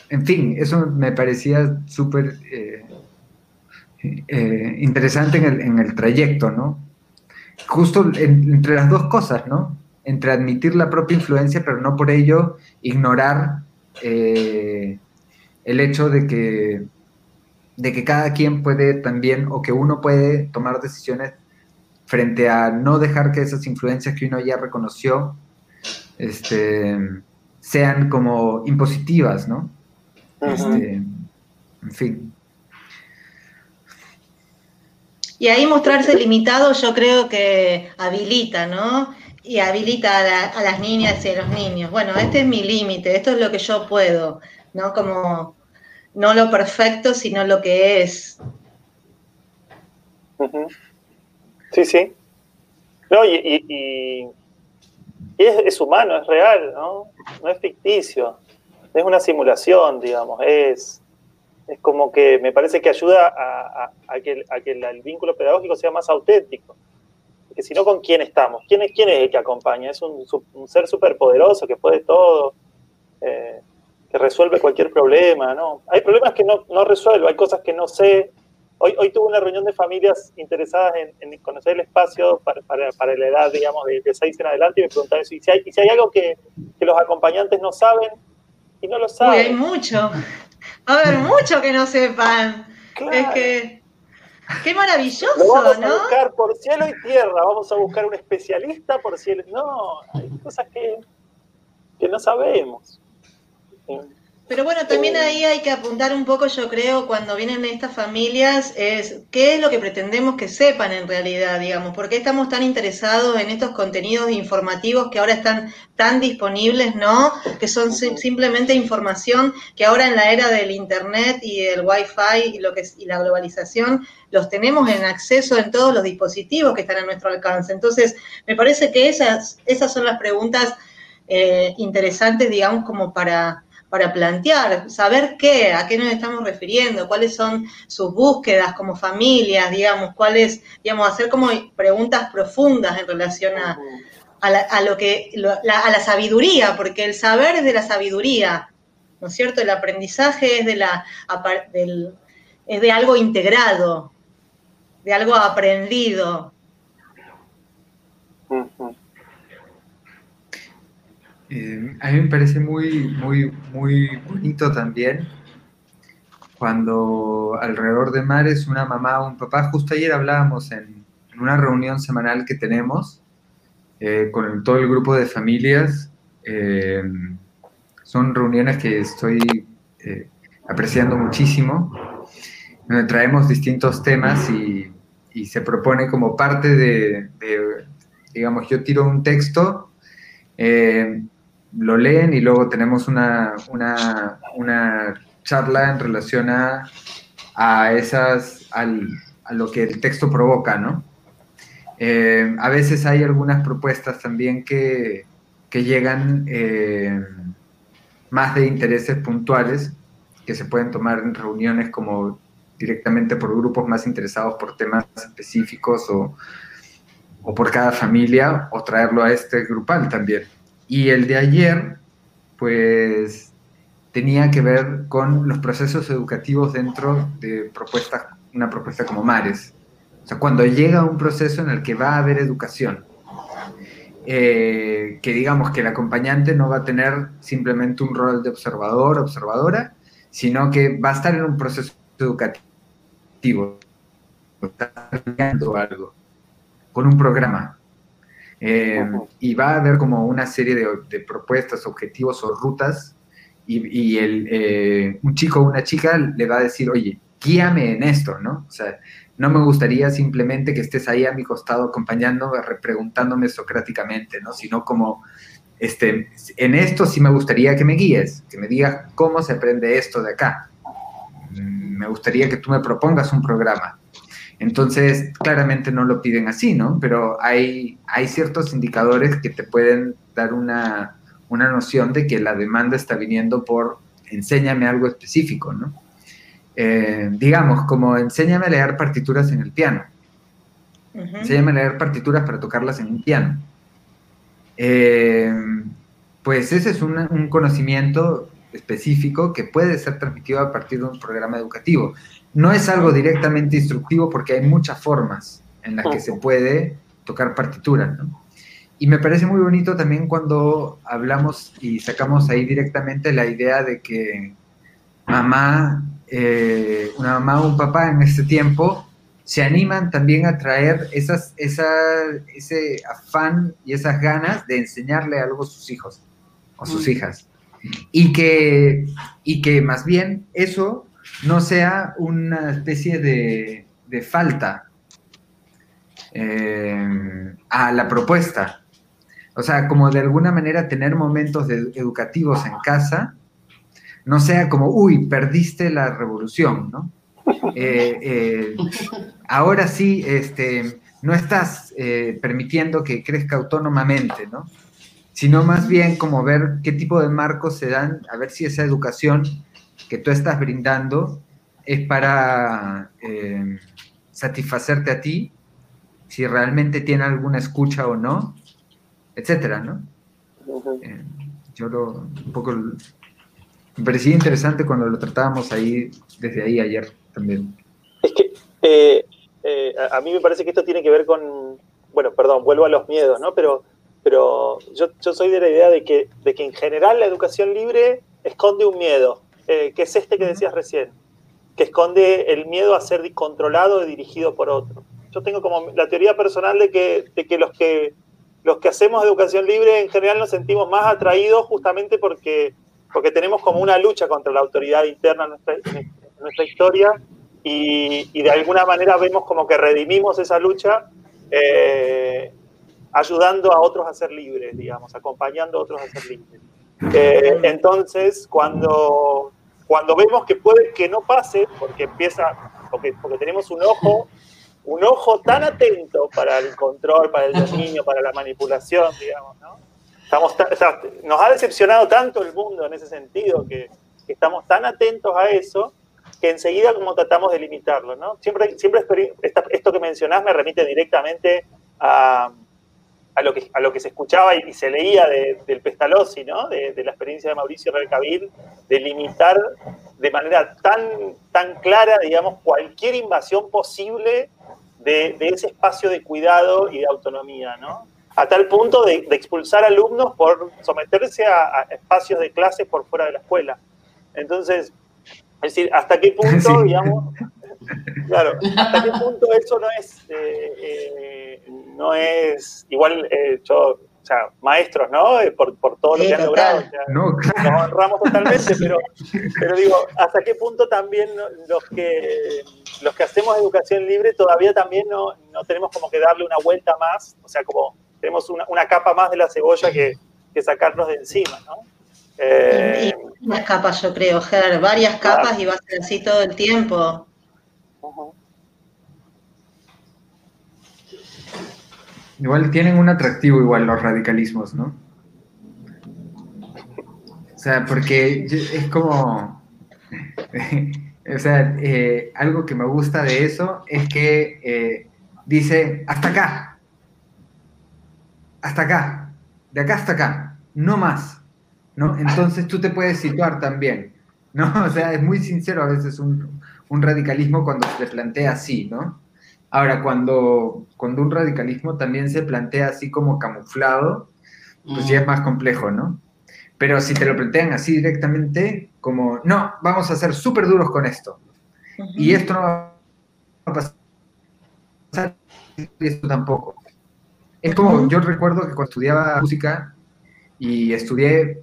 en fin, eso me parecía súper eh, eh, interesante en el, trayecto, ¿no? Justo entre las dos cosas, ¿no? Entre admitir la propia influencia, pero no por ello ignorar el hecho de que, de que cada quien puede también, o que uno puede tomar decisiones frente a no dejar que esas influencias que uno ya reconoció este, sean como impositivas, ¿no? Este, en fin. Y ahí mostrarse limitado yo creo que habilita, ¿no? Y habilita a, las niñas y a los niños. Bueno, este es mi límite, esto es lo que yo puedo, ¿no? Como no lo perfecto, sino lo que es. Sí, sí. No, y, es, humano, es real, ¿no? No es ficticio. Es una simulación, digamos. Es, es como que me parece que ayuda a, que, el, vínculo pedagógico sea más auténtico. Porque si no, ¿con quién estamos? ¿Quién es, quién es el que acompaña? Es un, un ser superpoderoso que puede todo, eh, que resuelve cualquier problema, ¿no? Hay problemas que no, no resuelvo, hay cosas que no sé, Hoy, hoy tuve una reunión de familias interesadas en, conocer el espacio para, la edad, digamos, de, de 6 en adelante y me preguntaban si hay, si hay algo que, los acompañantes no saben y no lo saben. Uy, hay mucho. Va a haber mucho que no sepan. Es que. Qué maravilloso, vamos ¿no? a buscar por cielo y tierra, vamos a buscar un especialista por cielo. No, hay cosas que, que no sabemos. Pero bueno, también ahí hay que apuntar un poco, yo creo, cuando vienen estas familias, es qué es lo que pretendemos que sepan en realidad, digamos, por qué estamos tan interesados en estos contenidos informativos que ahora están tan disponibles, ¿no? Que son simplemente información que ahora en la era del Internet y del Wi-Fi y, lo que y la globalización, los tenemos en acceso en todos los dispositivos que están a nuestro alcance. Entonces, me parece que esas, esas son las preguntas eh, interesantes, digamos, como para para plantear, saber qué, a qué nos estamos refiriendo, cuáles son sus búsquedas como familias, digamos, cuáles, digamos, hacer como preguntas profundas en relación a, a, lo que, a la sabiduría, porque el saber es de la sabiduría, ¿no es cierto? El aprendizaje es de, la, es de algo integrado, de algo aprendido. Eh, a mí me parece muy, muy, muy bonito también cuando alrededor de Mares una mamá o un papá, justo ayer hablábamos en, una reunión semanal que tenemos eh, con todo el grupo de familias, eh, son reuniones que estoy apreciando muchísimo, donde traemos distintos temas y, se propone como parte de, digamos, yo tiro un texto, lo leen y luego tenemos una, charla en relación a, a esas, a lo que el texto provoca, ¿no? Eh, a veces hay algunas propuestas también que, llegan eh, más de intereses puntuales que se pueden tomar en reuniones como directamente por grupos más interesados por temas específicos o, o por cada familia o traerlo a este grupal también. Y el de ayer, pues tenía que ver con los procesos educativos dentro de propuestas, una propuesta como Mares. O sea, cuando llega un proceso en el que va a haber educación, eh, que digamos que el acompañante no va a tener simplemente un rol de observador, observadora, sino que va a estar en un proceso educativo, está algo, con un programa. Eh, y va a haber como una serie de, propuestas, objetivos o rutas, y, el, eh, un chico o una chica le va a decir, oye, guíame en esto, ¿no? O sea, no me gustaría simplemente que estés ahí a mi costado acompañándome, preguntándome socráticamente, ¿no? Sino como, este, en esto sí me gustaría que me guíes, que me digas cómo se aprende esto de acá. Mm, me gustaría que tú me propongas un programa. Entonces, claramente no lo piden así, ¿no? Pero hay, hay ciertos indicadores que te pueden dar una, una noción de que la demanda está viniendo por enséñame algo específico, ¿no? Eh, digamos, como enséñame a leer partituras en el piano. Enséñame a leer partituras para tocarlas en un piano. Eh, pues ese es un, conocimiento específico que puede ser transmitido a partir de un programa educativo. No es algo directamente instructivo porque hay muchas formas en las que se puede tocar partituras, Y me parece muy bonito también cuando hablamos y sacamos ahí directamente la idea de que mamá eh, una mamá o un papá en este tiempo se animan también a traer esas, esa, ese afán y esas ganas de enseñarle algo a sus hijos o sus hijas. Y que, y que más bien eso no sea una especie de, falta eh, a la propuesta. O sea, como de alguna manera tener momentos educativos en casa no sea como, uy, perdiste la revolución, ¿no? Eh, eh, ahora sí, este, no estás permitiendo que crezca autónomamente, ¿no? Sino más bien como ver qué tipo de marcos se dan, a ver si esa educación que tú estás brindando es para satisfacerte a ti, si realmente tiene alguna escucha o no, etcétera, ¿no? yo lo, un poco me parecía interesante cuando lo tratábamos ahí, desde ahí ayer también. Es que eh, eh, a mí me parece que esto tiene que ver con, bueno, perdón, vuelvo a los miedos, ¿no? Pero, pero yo, yo soy de la idea de que, de que en general la educación libre esconde un miedo, eh, que es este que decías recién, que esconde el miedo a ser controlado y dirigido por otro. Yo tengo como la teoría personal de que, de que los que los que hacemos educación libre en general nos sentimos más atraídos justamente porque porque tenemos como una lucha contra la autoridad interna en nuestra, historia y, de alguna manera vemos como que redimimos esa lucha eh, ayudando a otros a ser libres, digamos, acompañando a otros a ser libres. Eh, entonces, cuando, cuando vemos que puede que no pase, porque empieza, porque, porque tenemos un ojo, un ojo tan atento para el control, para el dominio, para la manipulación, digamos, ¿no? Estamos nos ha decepcionado tanto el mundo en ese sentido que, estamos tan atentos a eso que enseguida como tratamos de limitarlo, ¿no? Siempre, siempre esto que mencionás me remite directamente a, a, lo, que, a lo que se escuchaba y, se leía del Pestalozzi, ¿no? De, la experiencia de Mauricio Recabil, de limitar de manera tan, tan clara, digamos, cualquier invasión posible de, de ese espacio de cuidado y de autonomía, ¿no? a tal punto de, expulsar alumnos por someterse a, espacios de clases por fuera de la escuela. Entonces, es decir, hasta qué punto, digamos, claro, hasta qué punto eso no es, eh, eh, no es, igual eh, yo, o sea, maestros, ¿no? Por, por todo lo que han logrado. no, claro. Nos honramos totalmente, pero, pero digo, hasta qué punto también los que los que hacemos educación libre todavía también no, no tenemos como que darle una vuelta más, o sea, como tenemos una, capa más de la cebolla que, sacarnos de encima, ¿no? Eh, unas capas, yo creo, Ger, varias capas y va a ser así todo el tiempo. Igual tienen un atractivo igual los radicalismos, ¿no? O sea, porque es como, o sea, eh, algo que me gusta de eso es que eh, dice, hasta acá, hasta acá, de acá hasta acá, no más, ¿no? Entonces tú te puedes situar también, ¿no? O sea, es muy sincero a veces un, radicalismo cuando se plantea así, ¿no? Ahora, cuando, cuando un radicalismo también se plantea así como camuflado, pues ya es más complejo, ¿no? Pero si te lo plantean así directamente, como, no, vamos a ser súper duros con esto. Y esto no va a pasar, y esto tampoco. Es como, yo recuerdo que cuando estudiaba música y estudié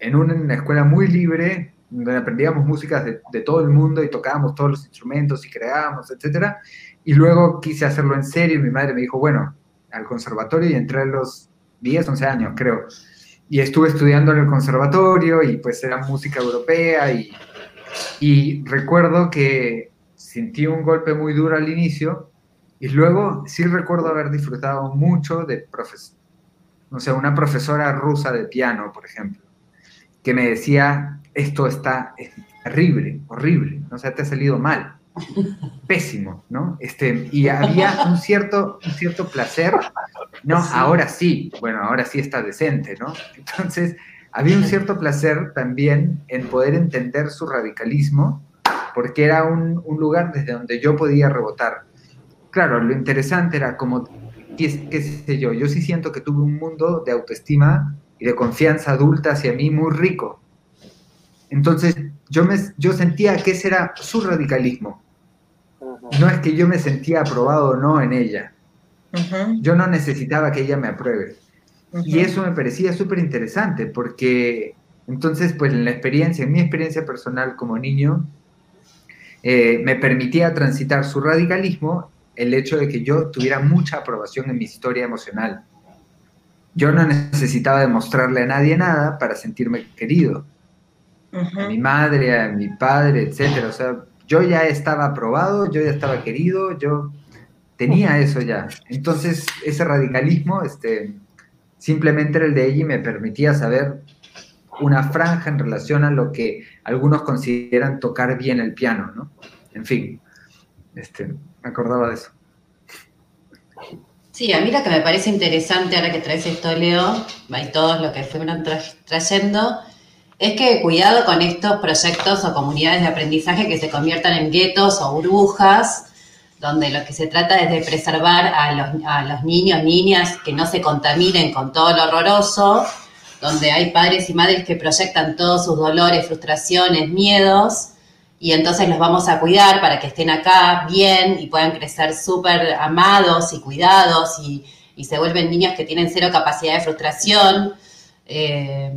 en una escuela muy libre, donde aprendíamos música de, de, todo el mundo y tocábamos todos los instrumentos y creábamos, etcétera. Y luego quise hacerlo en serio y mi madre me dijo, bueno, al conservatorio y entré a los 10, 11 años, creo. Y estuve estudiando en el conservatorio y pues era música europea y, y recuerdo que sentí un golpe muy duro al inicio y luego sí recuerdo haber disfrutado mucho de profes no sé, una profesora rusa de piano, por ejemplo, que me decía, esto está terrible, horrible, no sé, te ha salido mal pésimo, ¿no? Este, y había un cierto, un cierto placer, no, ahora sí, bueno, ahora sí está decente, ¿no? Entonces, había un cierto placer también en poder entender su radicalismo, porque era un, un lugar desde donde yo podía rebotar. Claro, lo interesante era como, qué, qué sé yo, yo sí siento que tuve un mundo de autoestima y de confianza adulta hacia mí muy rico. Entonces, yo, me, yo sentía que ese era su radicalismo. No es que yo me sentía aprobado o no en ella. Yo no necesitaba que ella me apruebe. Y eso me parecía súper interesante porque entonces, pues en la experiencia, en mi experiencia personal como niño, eh, me permitía transitar su radicalismo el hecho de que yo tuviera mucha aprobación en mi historia emocional. Yo no necesitaba demostrarle a nadie nada para sentirme querido. A mi madre, a mi padre, etcétera. O sea, yo ya estaba aprobado, yo ya estaba querido, yo tenía eso ya. Entonces, ese radicalismo, este, simplemente era el de ella y me permitía saber una franja en relación a lo que algunos consideran tocar bien el piano, ¿no? En fin, este, me acordaba de eso. Sí, a mí lo que me parece interesante ahora que traes esto, Leo, y todos lo que fueron trayendo, es que cuidado con estos proyectos o comunidades de aprendizaje que se conviertan en guetos o burbujas, donde lo que se trata es de preservar a los, niños, niñas, que no se contaminen con todo lo horroroso, donde hay padres y madres que proyectan todos sus dolores, frustraciones, miedos, y entonces los vamos a cuidar para que estén acá bien y puedan crecer súper amados y cuidados y, y, se vuelven niños que tienen cero capacidad de frustración. Eh,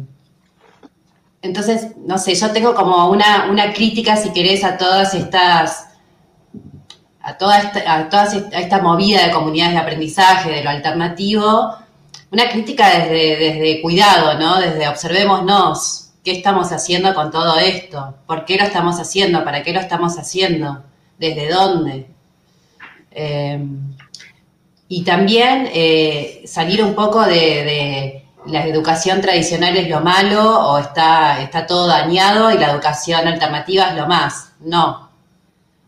entonces, no sé, yo tengo como una, una crítica, si querés, a todas estas, a toda esta, a toda esta movida de comunidades de aprendizaje, de lo alternativo, una crítica desde, desde cuidado, ¿no? Desde observémonos, ¿qué estamos haciendo con todo esto? ¿Por qué lo estamos haciendo? ¿Para qué lo estamos haciendo? ¿Desde dónde? Eh, y también eh, salir un poco de la educación tradicional es lo malo o está, está todo dañado y la educación alternativa es lo más. No.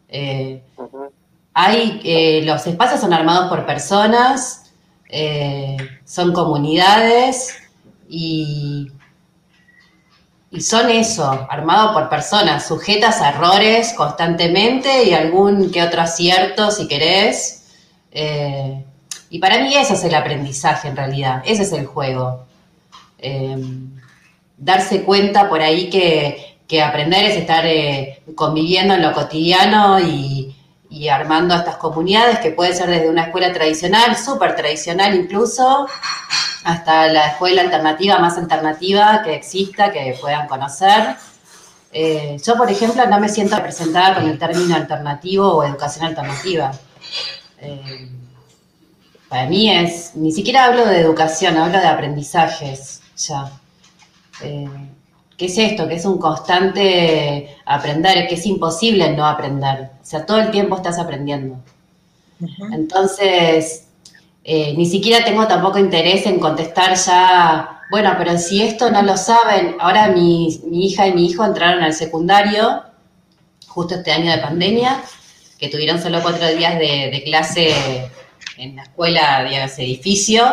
Eh, hay, eh, los espacios son armados por personas, eh, son comunidades y, y son eso, armados por personas, sujetas a errores constantemente y algún que otro acierto si querés. Y para mí ese es el aprendizaje en realidad, ese es el juego. Eh, darse cuenta por ahí que, aprender es estar eh, conviviendo en lo cotidiano y, y, armando estas comunidades que puede ser desde una escuela tradicional, súper tradicional incluso, hasta la escuela alternativa más alternativa que exista, que puedan conocer. Eh, yo, por ejemplo, no me siento representada con el término alternativo o educación alternativa. Eh, para mí es, ni siquiera hablo de educación, hablo de aprendizajes, ya. Eh, ¿Qué es esto? Que es un constante aprender, que es imposible no aprender. O sea, todo el tiempo estás aprendiendo. Entonces, eh, ni siquiera tengo tampoco interés en contestar ya, bueno, pero si esto no lo saben, ahora mi, mi hija y mi hijo entraron al secundario, justo este año de pandemia, que tuvieron solo cuatro días de, de clase en la escuela, digamos, edificio,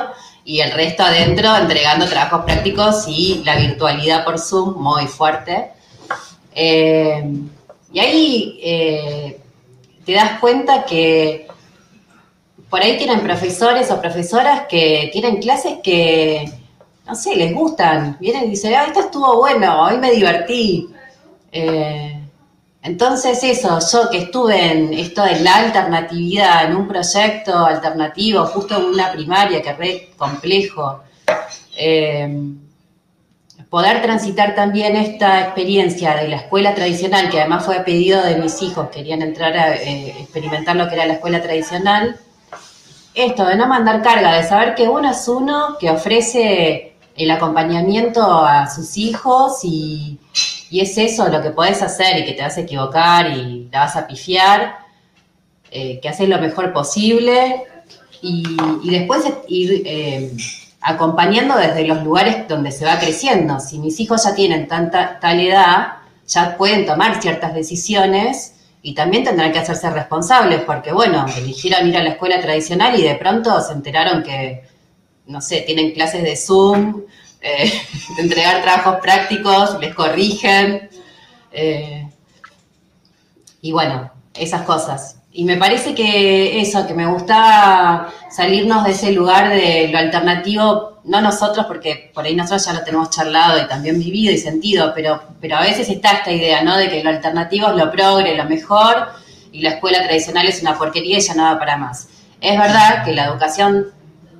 y el resto adentro entregando trabajos prácticos y la virtualidad por Zoom muy fuerte. Eh, y ahí eh, te das cuenta que por ahí tienen profesores o profesoras que tienen clases que no sé, les gustan. Vienen y dicen, ah, esto estuvo bueno, hoy me divertí. Eh, entonces eso, yo que estuve en esto de la alternatividad, en un proyecto alternativo, justo en una primaria que es re complejo, eh, poder transitar también esta experiencia de la escuela tradicional, que además fue pedido de mis hijos, querían entrar a eh, experimentar lo que era la escuela tradicional, esto de no mandar carga, de saber que uno es uno que ofrece el acompañamiento a sus hijos y, es eso lo que podés hacer y que te vas a equivocar y la vas a pifiar, eh, que haces lo mejor posible y, después ir eh, acompañando desde los lugares donde se va creciendo. Si mis hijos ya tienen tanta tal edad, ya pueden tomar ciertas decisiones y también tendrán que hacerse responsables porque, bueno, eligieron ir a la escuela tradicional y de pronto se enteraron que, no sé, tienen clases de Zoom, eh, entregar trabajos prácticos, les corrigen. Eh, y bueno, esas cosas. Y me parece que eso, que me gustaba salirnos de ese lugar de lo alternativo, no nosotros, porque por ahí nosotros ya lo tenemos charlado y también vivido y sentido, pero, pero a veces está esta idea, ¿no? De que lo alternativo es lo progre, lo mejor, y la escuela tradicional es una porquería y ya no va para más. Es verdad que la educación,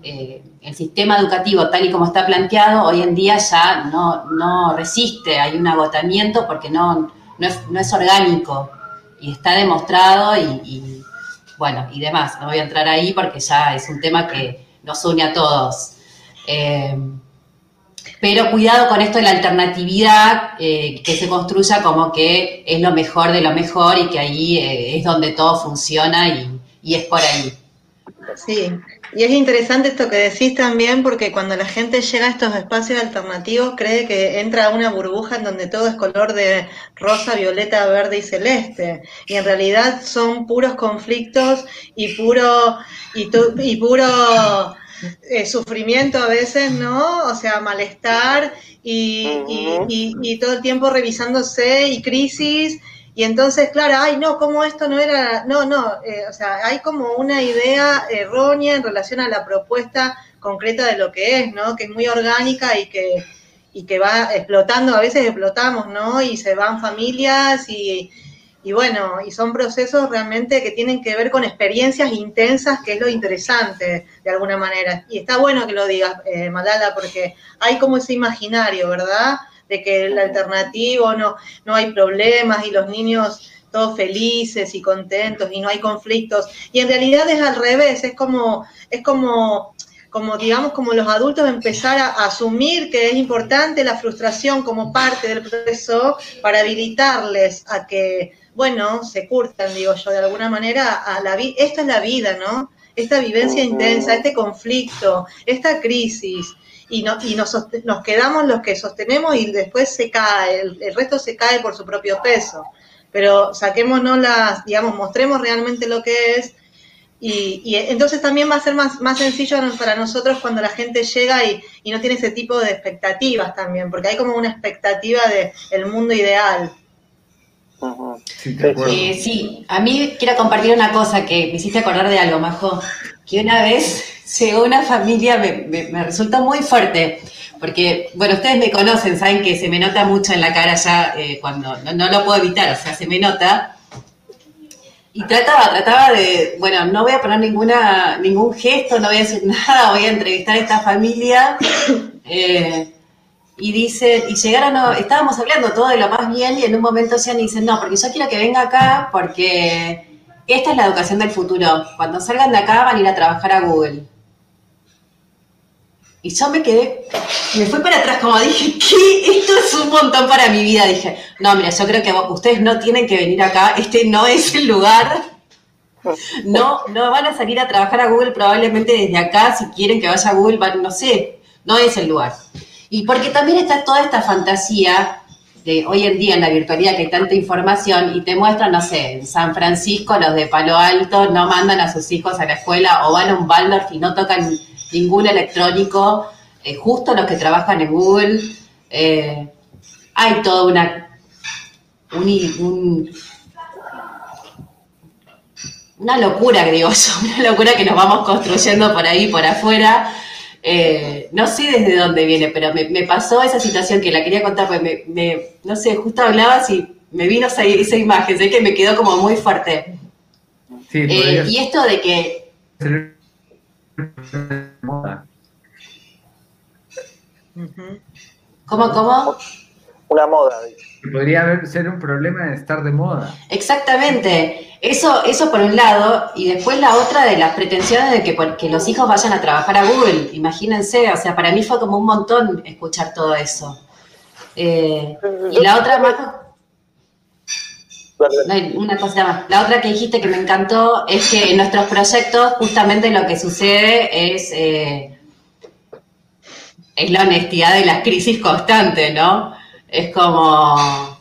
eh, el sistema educativo tal y como está planteado, hoy en día ya no, no resiste, hay un agotamiento porque no, no, es, orgánico y está demostrado y, bueno, y demás. No voy a entrar ahí porque ya es un tema que nos une a todos. Eh, pero cuidado con esto de la alternatividad eh, que se construya como que es lo mejor de lo mejor y que ahí eh, es donde todo funciona y, y es por ahí. Sí, y es interesante esto que decís también porque cuando la gente llega a estos espacios alternativos cree que entra a una burbuja en donde todo es color de rosa, violeta, verde y celeste. Y en realidad son puros conflictos y puro, y, y puro eh, sufrimiento a veces, ¿no? O sea, malestar y, y, y todo el tiempo revisándose y crisis y entonces, claro, ay, no, como esto no era, no, no, eh, o sea, hay como una idea errónea en relación a la propuesta concreta de lo que es, ¿no? Que es muy orgánica y que, y que va explotando, a veces explotamos, ¿no? Y se van familias y, y bueno, y son procesos realmente que tienen que ver con experiencias intensas, que es lo interesante, de alguna manera. Y está bueno que lo digas, eh, Malala, porque hay como ese imaginario, ¿verdad? De que el alternativo no, no hay problemas y los niños todos felices y contentos y no hay conflictos. Y en realidad es al revés, es como, es como, como digamos, como los adultos empezar a, asumir que es importante la frustración como parte del proceso para habilitarles a que, bueno, se curtan, digo yo, de alguna manera a la vida. Esta es la vida, ¿no? Esta vivencia intensa, este conflicto, esta crisis y, no, y nos, nos, quedamos los que sostenemos y después se cae, el, resto se cae por su propio peso. Pero saquémonos las, digamos, mostremos realmente lo que es y, y, entonces también va a ser más, más sencillo para nosotros cuando la gente llega y, no tiene ese tipo de expectativas también, porque hay como una expectativa de el mundo ideal. Sí, eh, sí, a mí quiero compartir una cosa que me hiciste acordar de algo, Majo, que una vez llegó una familia, me, me, resultó muy fuerte, porque, bueno, ustedes me conocen, saben que se me nota mucho en la cara ya eh, cuando no, lo puedo evitar, o sea, se me nota. Y trataba, trataba de, bueno, no voy a poner ninguna, ningún gesto, no voy a decir nada, voy a entrevistar a esta familia. Eh, y dice, y llegaron, estábamos hablando todo de lo más bien y en un momento se dicen, no, porque yo quiero que venga acá porque esta es la educación del futuro. Cuando salgan de acá van a ir a trabajar a Google. Y yo me quedé, me fui para atrás como dije, ¿qué? Esto es un montón para mi vida. Dije, no, mira, yo creo que ustedes no tienen que venir acá, este no es el lugar. No, no van a salir a trabajar a Google probablemente desde acá, si quieren que vaya a Google, no sé, no es el lugar. Y porque también está toda esta fantasía de hoy en día en la virtualidad que hay tanta información y te muestran, no sé, en San Francisco los de Palo Alto no mandan a sus hijos a la escuela o van a un Waldorf y no tocan ningún electrónico, eh, justo los que trabajan en Google. Eh, hay toda una, una locura, digo yo, una locura que nos vamos construyendo por ahí, por afuera. Eh, no sé desde dónde viene, pero me, pasó esa situación que la quería contar, porque me, no sé, justo hablabas y me vino esa, esa imagen, sé que me quedó como muy fuerte. Eh, y esto de que... ¿Cómo, cómo? Una moda. Podría ser un problema de estar de moda. Exactamente. Eso, eso por un lado, y después la otra de las pretensiones de que, los hijos vayan a trabajar a Google. Imagínense, o sea, para mí fue como un montón escuchar todo eso. Eh, y la otra más... una cosa más. La otra que dijiste que me encantó es que en nuestros proyectos justamente lo que sucede es, eh, es la honestidad de las crisis constantes, ¿no? Es como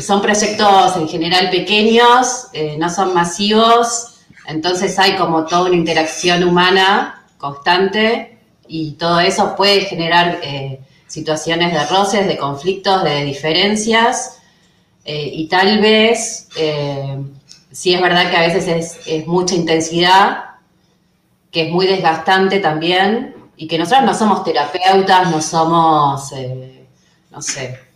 son proyectos en general pequeños, eh, no son masivos, entonces hay como toda una interacción humana constante y todo eso puede generar eh, situaciones de roces, de conflictos, de diferencias eh, y tal vez sí es verdad que a veces es, es, mucha intensidad, que es muy desgastante también y que nosotros no somos terapeutas, no somos, no sé,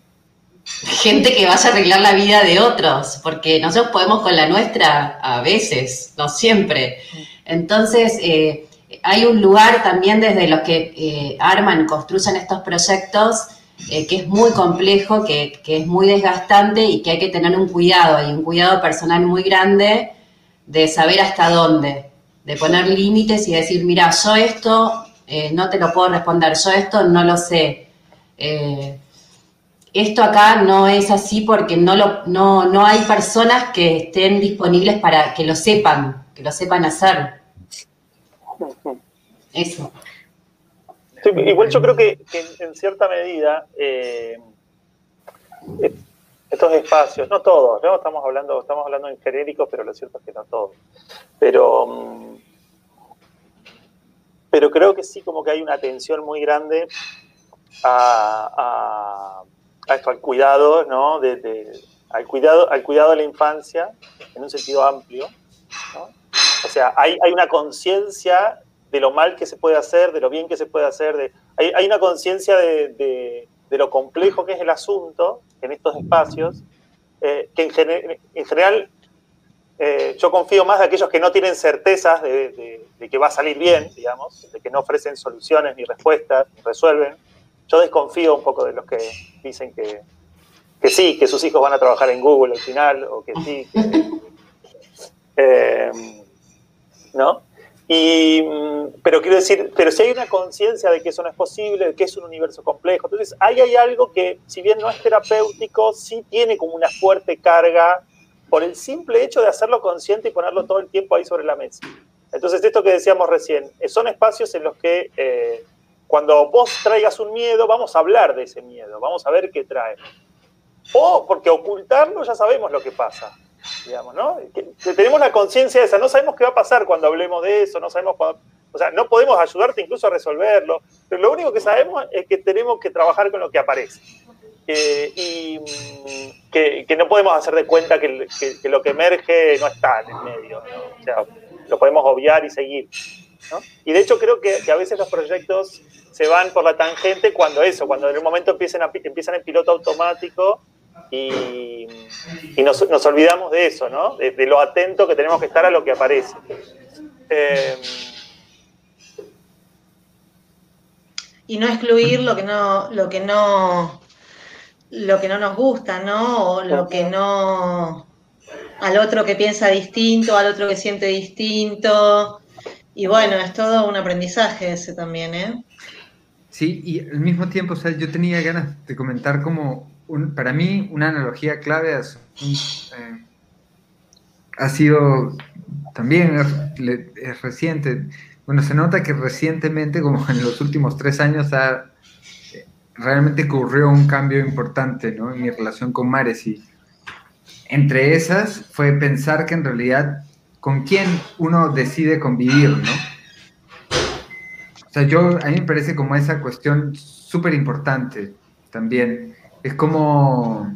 gente que vaya a arreglar la vida de otros, porque nosotros podemos con la nuestra a veces, no siempre. Entonces, eh, hay un lugar también desde los que eh, arman, construyen estos proyectos, eh, que es muy complejo, que, es muy desgastante y que hay que tener un cuidado, y un cuidado personal muy grande de saber hasta dónde, de poner límites y decir, mira, yo esto no te lo puedo responder, yo esto no lo sé esto acá no es así porque no, lo, no, no hay personas que estén disponibles para que lo sepan, que lo sepan hacer. Eso. igual yo creo que, en, cierta medida eh, estos espacios, no todos, ¿no? Estamos hablando, estamos hablando en genéricos, pero lo cierto es que no todos. Pero, mm, pero creo que sí como que hay una atención muy grande a a esto, al cuidado, ¿no? De, al, cuidado, al cuidado de la infancia en un sentido amplio. ¿no? O sea, hay, hay una conciencia de lo mal que se puede hacer, de lo bien que se puede hacer, de, hay, hay una conciencia de, de, lo complejo que es el asunto en estos espacios, eh, que en, en general eh, yo confío más de aquellos que no tienen certezas de, que va a salir bien, digamos, de que no ofrecen soluciones ni respuestas, ni resuelven, yo desconfío un poco de los que dicen que, sí, que sus hijos van a trabajar en Google al final, o que sí. Eh, ¿No? Y, pero quiero decir, pero si hay una conciencia de que eso no es posible, de que es un universo complejo, entonces ahí hay algo que, si bien no es terapéutico, sí tiene como una fuerte carga por el simple hecho de hacerlo consciente y ponerlo todo el tiempo ahí sobre la mesa. Entonces, esto que decíamos recién, son espacios en los que eh, cuando vos traigas un miedo, vamos a hablar de ese miedo, vamos a ver qué trae. O porque ocultarlo ya sabemos lo que pasa, ¿no? tenemos la conciencia de esa, no sabemos qué va a pasar cuando hablemos de eso, no sabemos o sea, no podemos ayudarte incluso a resolverlo, pero lo único que sabemos es que tenemos que trabajar con lo que aparece. y que, no podemos hacer de cuenta que, lo que emerge no está en el medio, o sea, lo podemos obviar y seguir. Y de hecho creo que, a veces los proyectos se van por la tangente cuando eso, cuando en un momento empiezan, empiezan en piloto automático y, nos, olvidamos de eso, ¿no? De, lo atento que tenemos que estar a lo que aparece. Eh, y no excluir lo que no, lo que no, lo que no nos gusta, ¿no? O lo que no al otro que piensa distinto, al otro que siente distinto. Y bueno, es todo un aprendizaje ese también, ¿eh? Sí, y al mismo tiempo, o sea, yo tenía ganas de comentar como, un, para mí, una analogía clave eh, ha sido también es, reciente. Bueno, se nota que recientemente, como en los últimos tres años, ha, realmente ocurrió un cambio importante ¿no? en mi relación con Mares. Y entre esas fue pensar que en realidad con quién uno decide convivir, ¿no? O sea, yo, a mí me parece como esa cuestión súper importante también. Es como,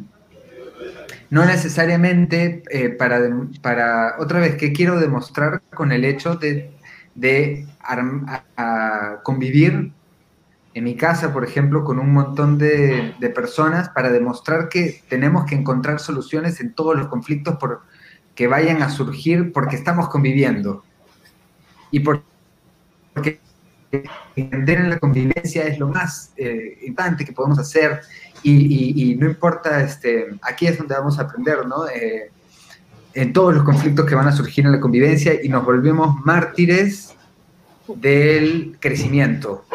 no necesariamente eh, para, para, otra vez, ¿qué quiero demostrar con el hecho de, de convivir en mi casa, por ejemplo, con un montón de, personas para demostrar que tenemos que encontrar soluciones en todos los conflictos por, que vayan a surgir porque estamos conviviendo. Y porque entender en la convivencia es lo más eh, importante que podemos hacer y, no importa, este, aquí es donde vamos a aprender, ¿no? Eh, en todos los conflictos que van a surgir en la convivencia y nos volvemos mártires del crecimiento.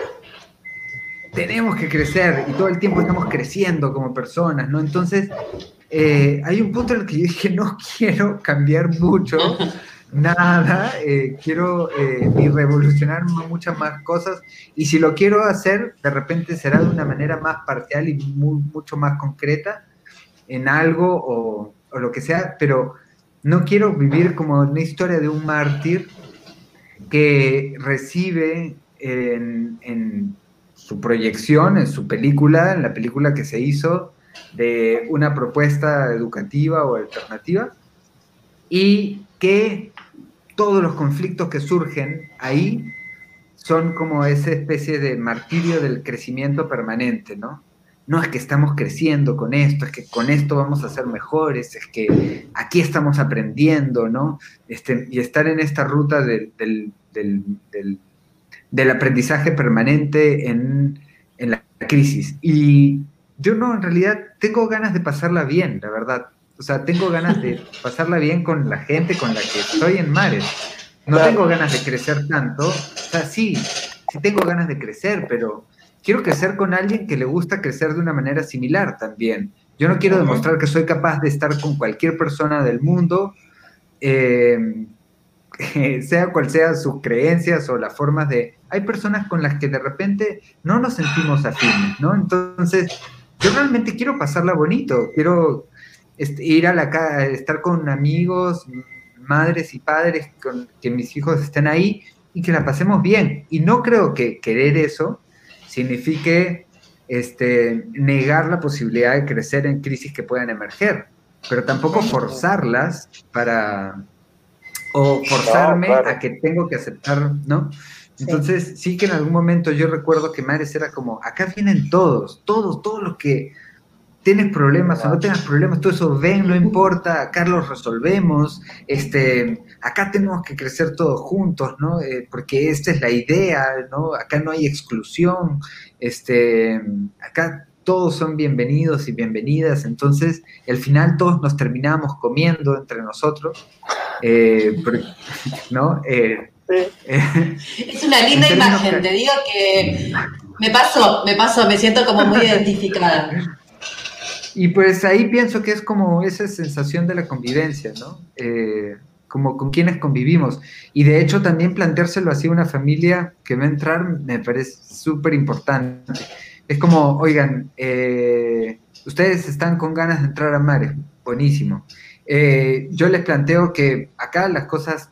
Tenemos que crecer y todo el tiempo estamos creciendo como personas, ¿no? Entonces, eh, hay un punto en el que yo dije, no quiero cambiar mucho, nada, eh, quiero eh, ni revolucionar muchas más cosas y si lo quiero hacer, de repente será de una manera más parcial y mucho más concreta en algo o, o lo que sea, pero no quiero vivir como una historia de un mártir que recibe en, su proyección, en su película, en la película que se hizo de una propuesta educativa o alternativa, y que todos los conflictos que surgen ahí son como esa especie de martirio del crecimiento permanente, ¿no? no es que estamos creciendo con esto, es que con esto vamos a ser mejores, es que aquí estamos aprendiendo, ¿no? Este, y estar en esta ruta del, aprendizaje permanente en, la crisis. Y yo no, en realidad tengo ganas de pasarla bien, la verdad. O sea, tengo ganas de pasarla bien con la gente con la que estoy en mares. No tengo ganas de crecer tanto. O sea, sí, sí tengo ganas de crecer, pero quiero crecer con alguien que le gusta crecer de una manera similar también. Yo no quiero demostrar que soy capaz de estar con cualquier persona del mundo, eh, sea cual sea sus creencias o las formas de... Hay personas con las que de repente no nos sentimos afines, ¿no? Entonces, yo realmente quiero pasarla bonito, quiero este, ir a la casa, estar con amigos, madres y padres, con, que mis hijos estén ahí y que la pasemos bien. Y no creo que querer eso signifique este, negar la posibilidad de crecer en crisis que puedan emerger, pero tampoco forzarlas para, o forzarme a que tengo que aceptar, ¿no? Entonces, sí. que en algún momento yo recuerdo que Mares era como, acá vienen todos, todos, todos los que tienes problemas o no tengas problemas, todo eso ven, no importa, acá los resolvemos, este, acá tenemos que crecer todos juntos, ¿no? Eh, porque esta es la idea, ¿no? Acá no hay exclusión, este, acá todos son bienvenidos y bienvenidas, entonces al final todos nos terminamos comiendo entre nosotros, eh, ¿no? Eh, es una linda imagen, te digo que me paso, me paso, me siento como muy identificada. Y pues ahí pienso que es como esa sensación de la convivencia, ¿no? Eh, como con quienes convivimos. Y de hecho también planteárselo así a una familia que va a entrar me parece súper importante. Es como, oigan, eh, ustedes están con ganas de entrar a Mares, buenísimo. Eh, yo les planteo que acá las cosas,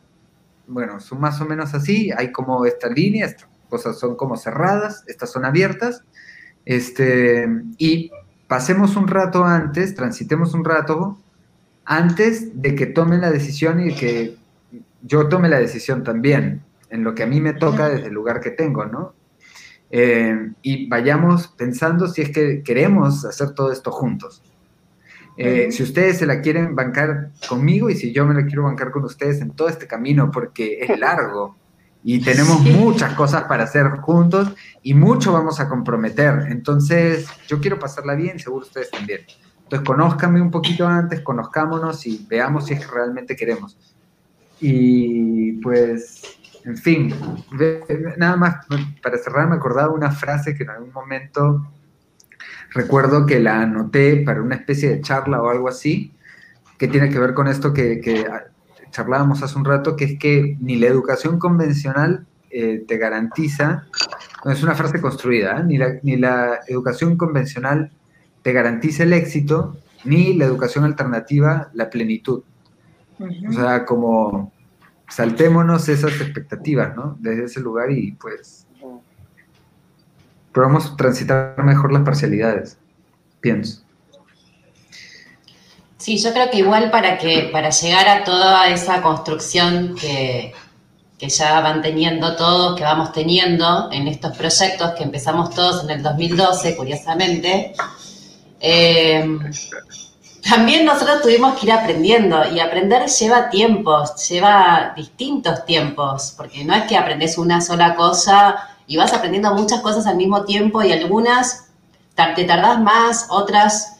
bueno, son más o menos así, hay como esta línea, estas cosas son como cerradas, estas son abiertas, este, y pasemos un rato antes, transitemos un rato antes de que tomen la decisión y que yo tome la decisión también, en lo que a mí me toca desde el lugar que tengo, ¿no? Eh, y vayamos pensando si es que queremos hacer todo esto juntos. Eh, si ustedes se la quieren bancar conmigo y si yo me la quiero bancar con ustedes en todo este camino, porque es largo, y tenemos muchas cosas para hacer juntos y mucho vamos a comprometer. Entonces, yo quiero pasarla bien, seguro ustedes también. Entonces, conózcanme un poquito antes, conozcámonos y veamos si es que realmente queremos. Y pues, en fin, nada más para cerrar, me acordaba una frase que en algún momento recuerdo que la anoté para una especie de charla o algo así, que tiene que ver con esto que, que charlábamos hace un rato, que es que ni la educación convencional eh, te garantiza, no es una frase construida, ¿eh? ni, la, ni la educación convencional te garantiza el éxito, ni la educación alternativa la plenitud. O sea, como saltémonos esas expectativas, ¿no? Desde ese lugar y pues probamos transitar mejor las parcialidades, pienso. Sí, yo creo que igual para que para llegar a toda esa construcción que, que ya van teniendo todos, que vamos teniendo en estos proyectos que empezamos todos en el 2012, curiosamente, eh, también nosotros tuvimos que ir aprendiendo y aprender lleva tiempos, lleva distintos tiempos, porque no es que aprendes una sola cosa y vas aprendiendo muchas cosas al mismo tiempo y algunas te tardás más, otras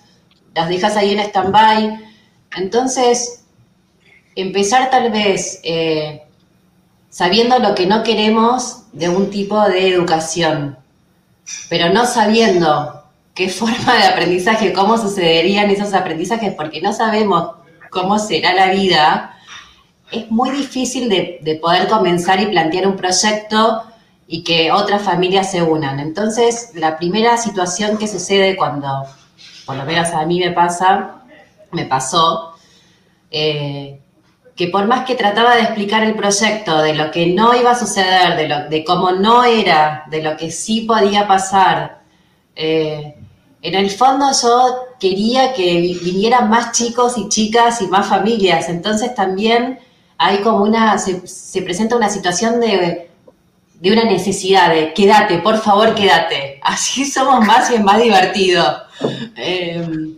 las dejas ahí en stand-by. Entonces, empezar tal vez eh, sabiendo lo que no queremos de un tipo de educación, pero no sabiendo qué forma de aprendizaje, cómo sucederían esos aprendizajes, porque no sabemos cómo será la vida, es muy difícil de, poder comenzar y plantear un proyecto y que otras familias se unan. Entonces, la primera situación que sucede cuando, por lo menos a mí me pasa, me pasó, eh, que por más que trataba de explicar el proyecto, de lo que no iba a suceder, de, lo, de cómo no era, de lo que sí podía pasar, eh, en el fondo yo quería que vinieran más chicos y chicas y más familias, entonces también hay como una, se, presenta una situación de, de, una necesidad de quédate, por favor quédate, así somos más y es más divertido. Eh,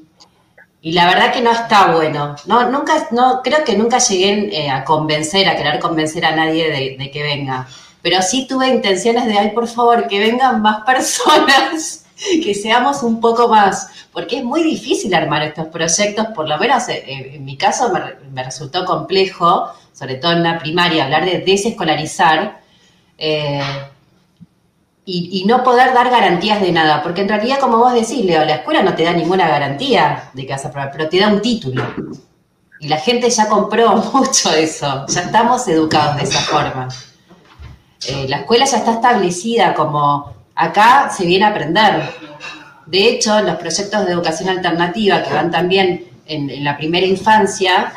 y la verdad que no está bueno. No, nunca, no, creo que nunca llegué eh, a convencer, a querer convencer a nadie de, que venga. Pero sí tuve intenciones de, ay, por favor, que vengan más personas, que seamos un poco más, porque es muy difícil armar estos proyectos, por lo menos eh, eh, en, mi caso me, resultó complejo, sobre todo en la primaria, hablar de desescolarizar y, no poder dar garantías de nada, porque en realidad, como vos decís, Leo, la escuela no te da ninguna garantía de que vas a aprobar, pero te da un título. Y la gente ya compró mucho eso, ya estamos educados de esa forma. Eh, la escuela ya está establecida como acá se viene a aprender. De hecho, los proyectos de educación alternativa que van también en, la primera infancia,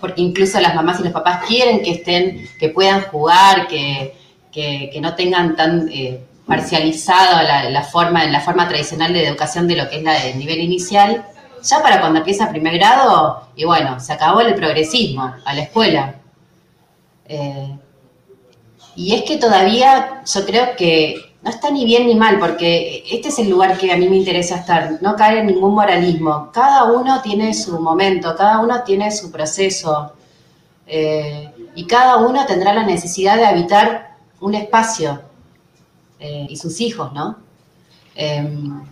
porque incluso las mamás y los papás quieren que estén, que puedan jugar, que, no tengan tan eh, parcializado la, forma, la forma tradicional de educación de lo que es la del nivel inicial, ya para cuando empieza primer grado, y bueno, se acabó el progresismo a la escuela. Eh, y es que todavía yo creo que no está ni bien ni mal, porque este es el lugar que a mí me interesa estar, no caer en ningún moralismo. Cada uno tiene su momento, cada uno tiene su proceso, eh, y cada uno tendrá la necesidad de habitar un espacio eh, y sus hijos, ¿no? Em,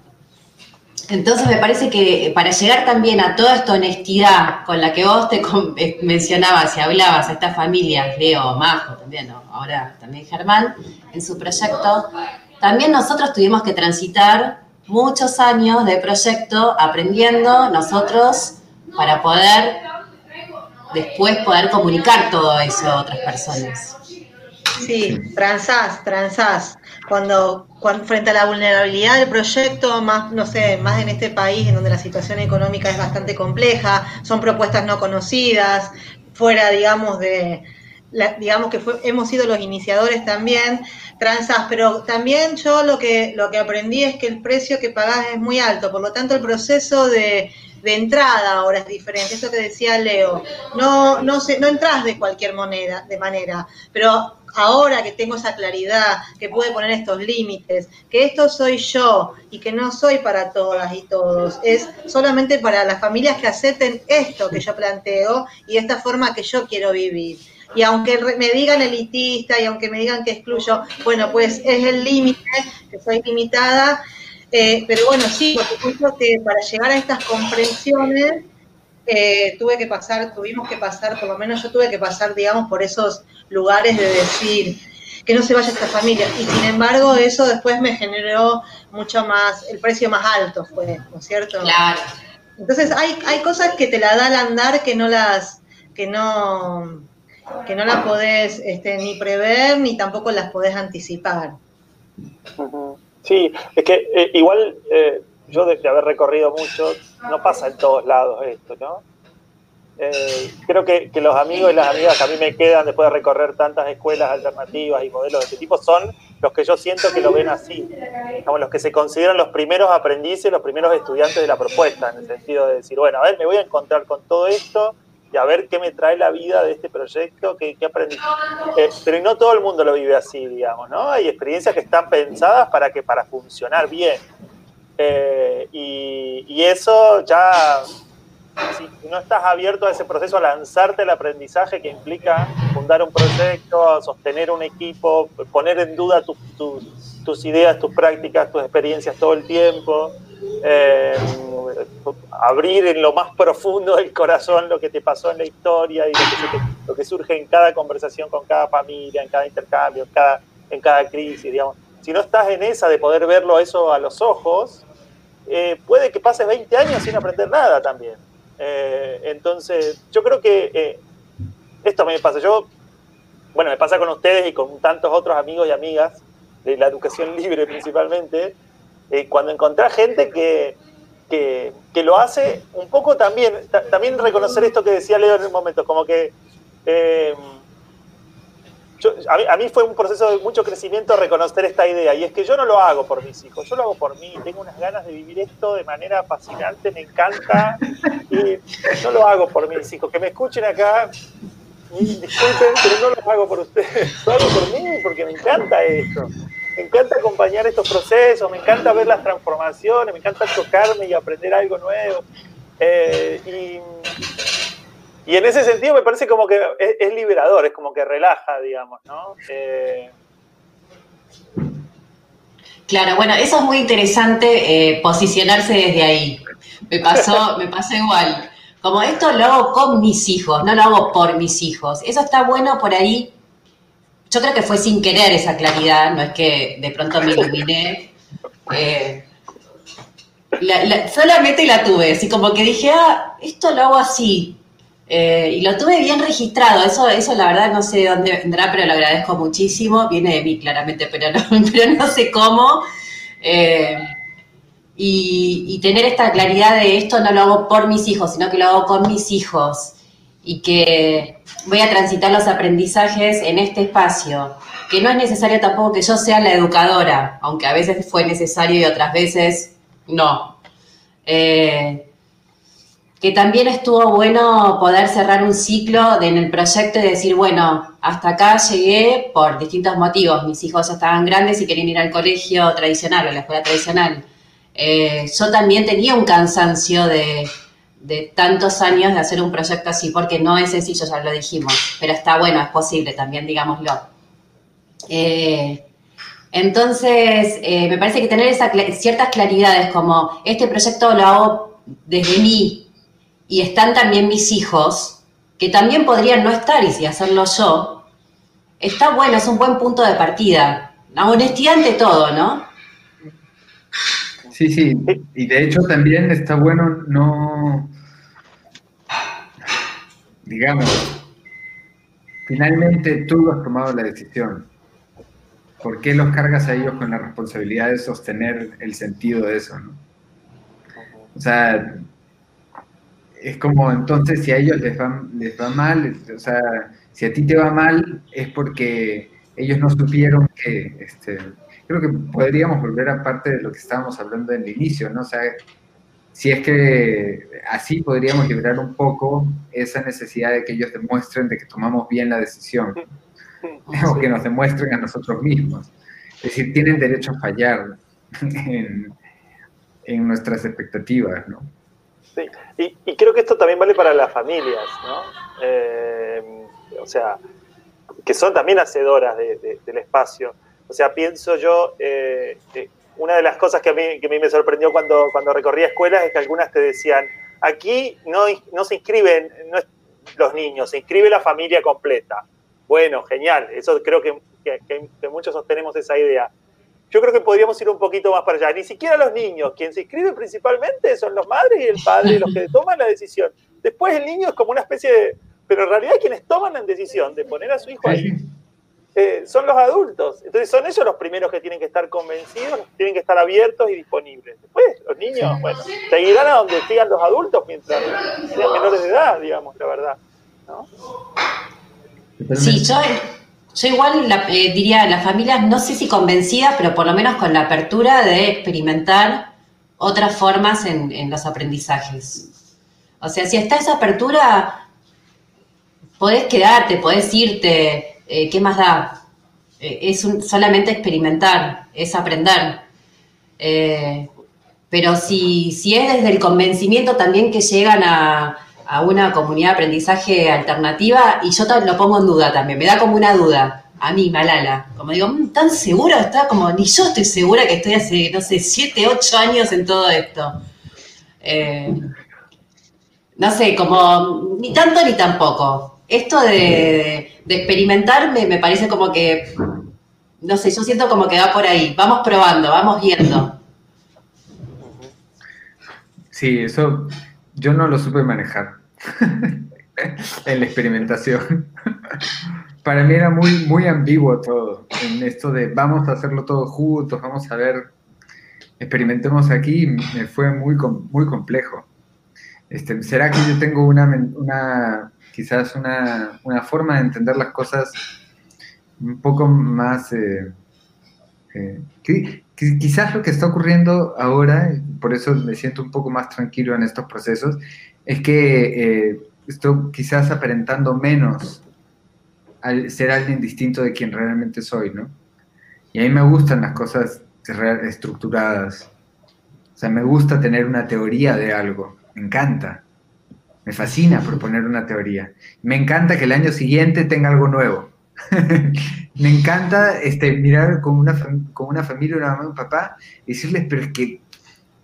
entonces me parece que para llegar también a toda esta honestidad con la que vos te eh, mencionabas y hablabas a estas familias, Leo, Majo también, ahora también Germán, en su proyecto, también nosotros tuvimos que transitar muchos años de proyecto aprendiendo nosotros para poder después poder comunicar todo eso a otras personas. Sí, transás, transás. Cuando, frente a la vulnerabilidad del proyecto, más, no sé, más en este país en donde la situación económica es bastante compleja, son propuestas no conocidas, fuera, digamos, de, digamos que hemos sido los iniciadores también, transas, pero también yo lo que, lo que aprendí es que el precio que pagás es muy alto, por lo tanto el proceso de, de entrada ahora es diferente, eso que decía Leo, no, no, se, no entras de cualquier moneda, de manera, pero ahora que tengo esa claridad, que puede poner estos límites, que esto soy yo y que no soy para todas y todos, es solamente para las familias que acepten esto que yo planteo y esta forma que yo quiero vivir. Y aunque me digan elitista y aunque me digan que excluyo, bueno, pues es el límite, que soy limitada, eh, pero bueno, sí, por supuesto que para llegar a estas comprensiones eh, tuve que pasar, tuvimos que pasar, por lo menos yo tuve que pasar, digamos, por esos lugares de decir que no se vaya esta familia. Y sin embargo, eso después me generó mucho más, el precio más alto fue, ¿no es cierto? Claro. Entonces hay, hay cosas que te la da al andar que no las, que no, que no las podés este, ni prever ni tampoco las podés anticipar. Sí, es que eh, igual eh, yo de, haber recorrido mucho, no pasa en todos lados esto, ¿no? Eh, creo que, los amigos y las amigas que a mí me quedan después de recorrer tantas escuelas alternativas y modelos de este tipo son los que yo siento que lo ven así, como los que se consideran los primeros aprendices, los primeros estudiantes de la propuesta, en el sentido de decir, bueno, a ver, me voy a encontrar con todo esto y a ver qué me trae la vida de este proyecto, qué, aprendí. Eh, pero no todo el mundo lo vive así, digamos, ¿no? Hay experiencias que están pensadas para que para funcionar bien. Eh, y, eso ya, si no estás abierto a ese proceso, a lanzarte el aprendizaje que implica fundar un proyecto, sostener un equipo, poner en duda tus ideas, tus prácticas, tus experiencias todo el tiempo, eh, abrir en lo más profundo del corazón lo que te pasó en la historia y lo que, surge en cada conversación con cada familia, en cada intercambio, en cada, crisis. Si no estás en esa de poder verlo eso a los ojos, eh, puede que pases 20 años sin aprender nada también. Eh, entonces, yo creo que esto me pasa. Yo, bueno, me pasa con ustedes y con tantos otros amigos y amigas de la educación libre principalmente, eh, cuando encontrás gente que, que, lo hace un poco también, también reconocer esto que decía Leo en un momento, como que eh, a, mí, fue un proceso de mucho crecimiento reconocer esta idea, y es que yo no lo hago por mis hijos, yo lo hago por mí, tengo unas ganas de vivir esto de manera fascinante, me encanta, y no lo hago por mis hijos, que me escuchen acá, disculpen, pero no lo hago por ustedes, lo hago por mí porque me encanta esto me encanta acompañar estos procesos, me encanta ver las transformaciones, me encanta tocarme y aprender algo nuevo. Eh, y, en ese sentido me parece como que es, liberador, es como que relaja, digamos, ¿no? Eh, claro, bueno, eso es muy interesante, eh, posicionarse desde ahí. Me pasó, me pasó igual. Como esto lo hago con mis hijos, no lo hago por mis hijos. Eso está bueno por ahí yo creo que fue sin querer esa claridad, no es que de pronto me iluminé. Eh, solamente la tuve, así como que dije, ah, esto lo hago así. Eh, y lo tuve bien registrado, eso, eso la verdad no sé de dónde vendrá, pero lo agradezco muchísimo. Viene de mí claramente, pero no, pero no sé cómo. Eh, y, y, tener esta claridad de esto no lo hago por mis hijos, sino que lo hago con mis hijos. Y que voy a transitar los aprendizajes en este espacio, que no es necesario tampoco que yo sea la educadora, aunque a veces fue necesario y otras veces no. Eh, que también estuvo bueno poder cerrar un ciclo en el proyecto y decir, bueno, hasta acá llegué por distintos motivos. Mis hijos ya estaban grandes y querían ir al colegio tradicional, a la escuela tradicional. Eh, yo también tenía un cansancio de, de tantos años de hacer un proyecto así, porque no es sencillo, ya lo dijimos, pero está bueno, es posible también, digámoslo. Eh, entonces, eh, me parece que tener ciertas claridades como este proyecto lo hago desde mí y están también mis hijos, que también podrían no estar y si hacerlo yo, está bueno, es un buen punto de partida. La honestidad ante todo, ¿no? Sí, sí, y de hecho también está bueno no, digamos, finalmente tú has tomado la decisión. ¿Por qué los cargas a ellos con la responsabilidad de sostener el sentido de eso? ¿no? O sea, es como entonces si a ellos les va, les va mal, o sea, si a ti te va mal es porque ellos no supieron que, este, creo que podríamos volver a parte de lo que estábamos hablando en el inicio, ¿no? O sea, si es que así podríamos liberar un poco esa necesidad de que ellos demuestren de que tomamos bien la decisión, o que nos demuestren a nosotros mismos. Es decir, tienen derecho a fallar en, nuestras expectativas, ¿no? Sí, y, creo que esto también vale para las familias, ¿no? Eh, o sea, que son también hacedoras del espacio. O sea, pienso yo, eh, una de las cosas que a, mí, que a mí me sorprendió cuando, cuando recorría escuelas es que algunas te decían, aquí no, no se inscriben los niños, se inscribe la familia completa. Bueno, genial, eso creo que, que, muchos sostenemos esa idea. Yo creo que podríamos ir un poquito más para allá. Ni siquiera los niños, quien se inscribe principalmente son los madres y el padre los que toman la decisión. Después el niño es como una especie de... Pero en realidad quienes toman la decisión de poner a su hijo ahí eh, son los adultos. Entonces son ellos los primeros que tienen que estar convencidos, tienen que estar abiertos y disponibles. Después los niños, bueno, seguirán a donde sigan los adultos mientras sean menores de edad, digamos, la verdad. Sí, yo, yo igual eh, diría las familias, no sé si convencidas, pero por lo menos con la apertura de experimentar otras formas en, en los aprendizajes. O sea, si está esa apertura, podés quedarte, podés irte, eh, ¿qué más da? Eh, es solamente experimentar, es aprender. Eh, pero si, si es desde el convencimiento también que llegan a, a una comunidad de aprendizaje alternativa, y yo lo pongo en duda también, me da como una duda a mí, Malala. Como digo, mm, ¿tan seguro está? Como ni yo estoy segura que estoy hace, no sé, siete, ocho años en todo esto. Eh, no sé, como ni tanto ni tampoco. Esto de, experimentar me, parece como que, no sé, yo siento como que va por ahí. Vamos probando, vamos viendo. Sí, eso yo no lo supe manejar en la experimentación. Para mí era muy, muy ambiguo todo, en esto de vamos a hacerlo todo juntos, vamos a ver, experimentemos aquí, me fue muy, muy complejo. Este, ¿Será que yo tengo una, una quizás una, una, forma de entender las cosas un poco más... Eh, eh, quizás lo que está ocurriendo ahora, por eso me siento un poco más tranquilo en estos procesos, es que eh, estoy quizás aparentando menos al ser alguien distinto de quien realmente soy, ¿no? Y a mí me gustan las cosas estructuradas. O sea, me gusta tener una teoría de algo, me encanta. Me fascina proponer una teoría. Me encanta que el año siguiente tenga algo nuevo. me encanta este, mirar con una, con una familia, una mamá, un papá, y decirles, pero es que,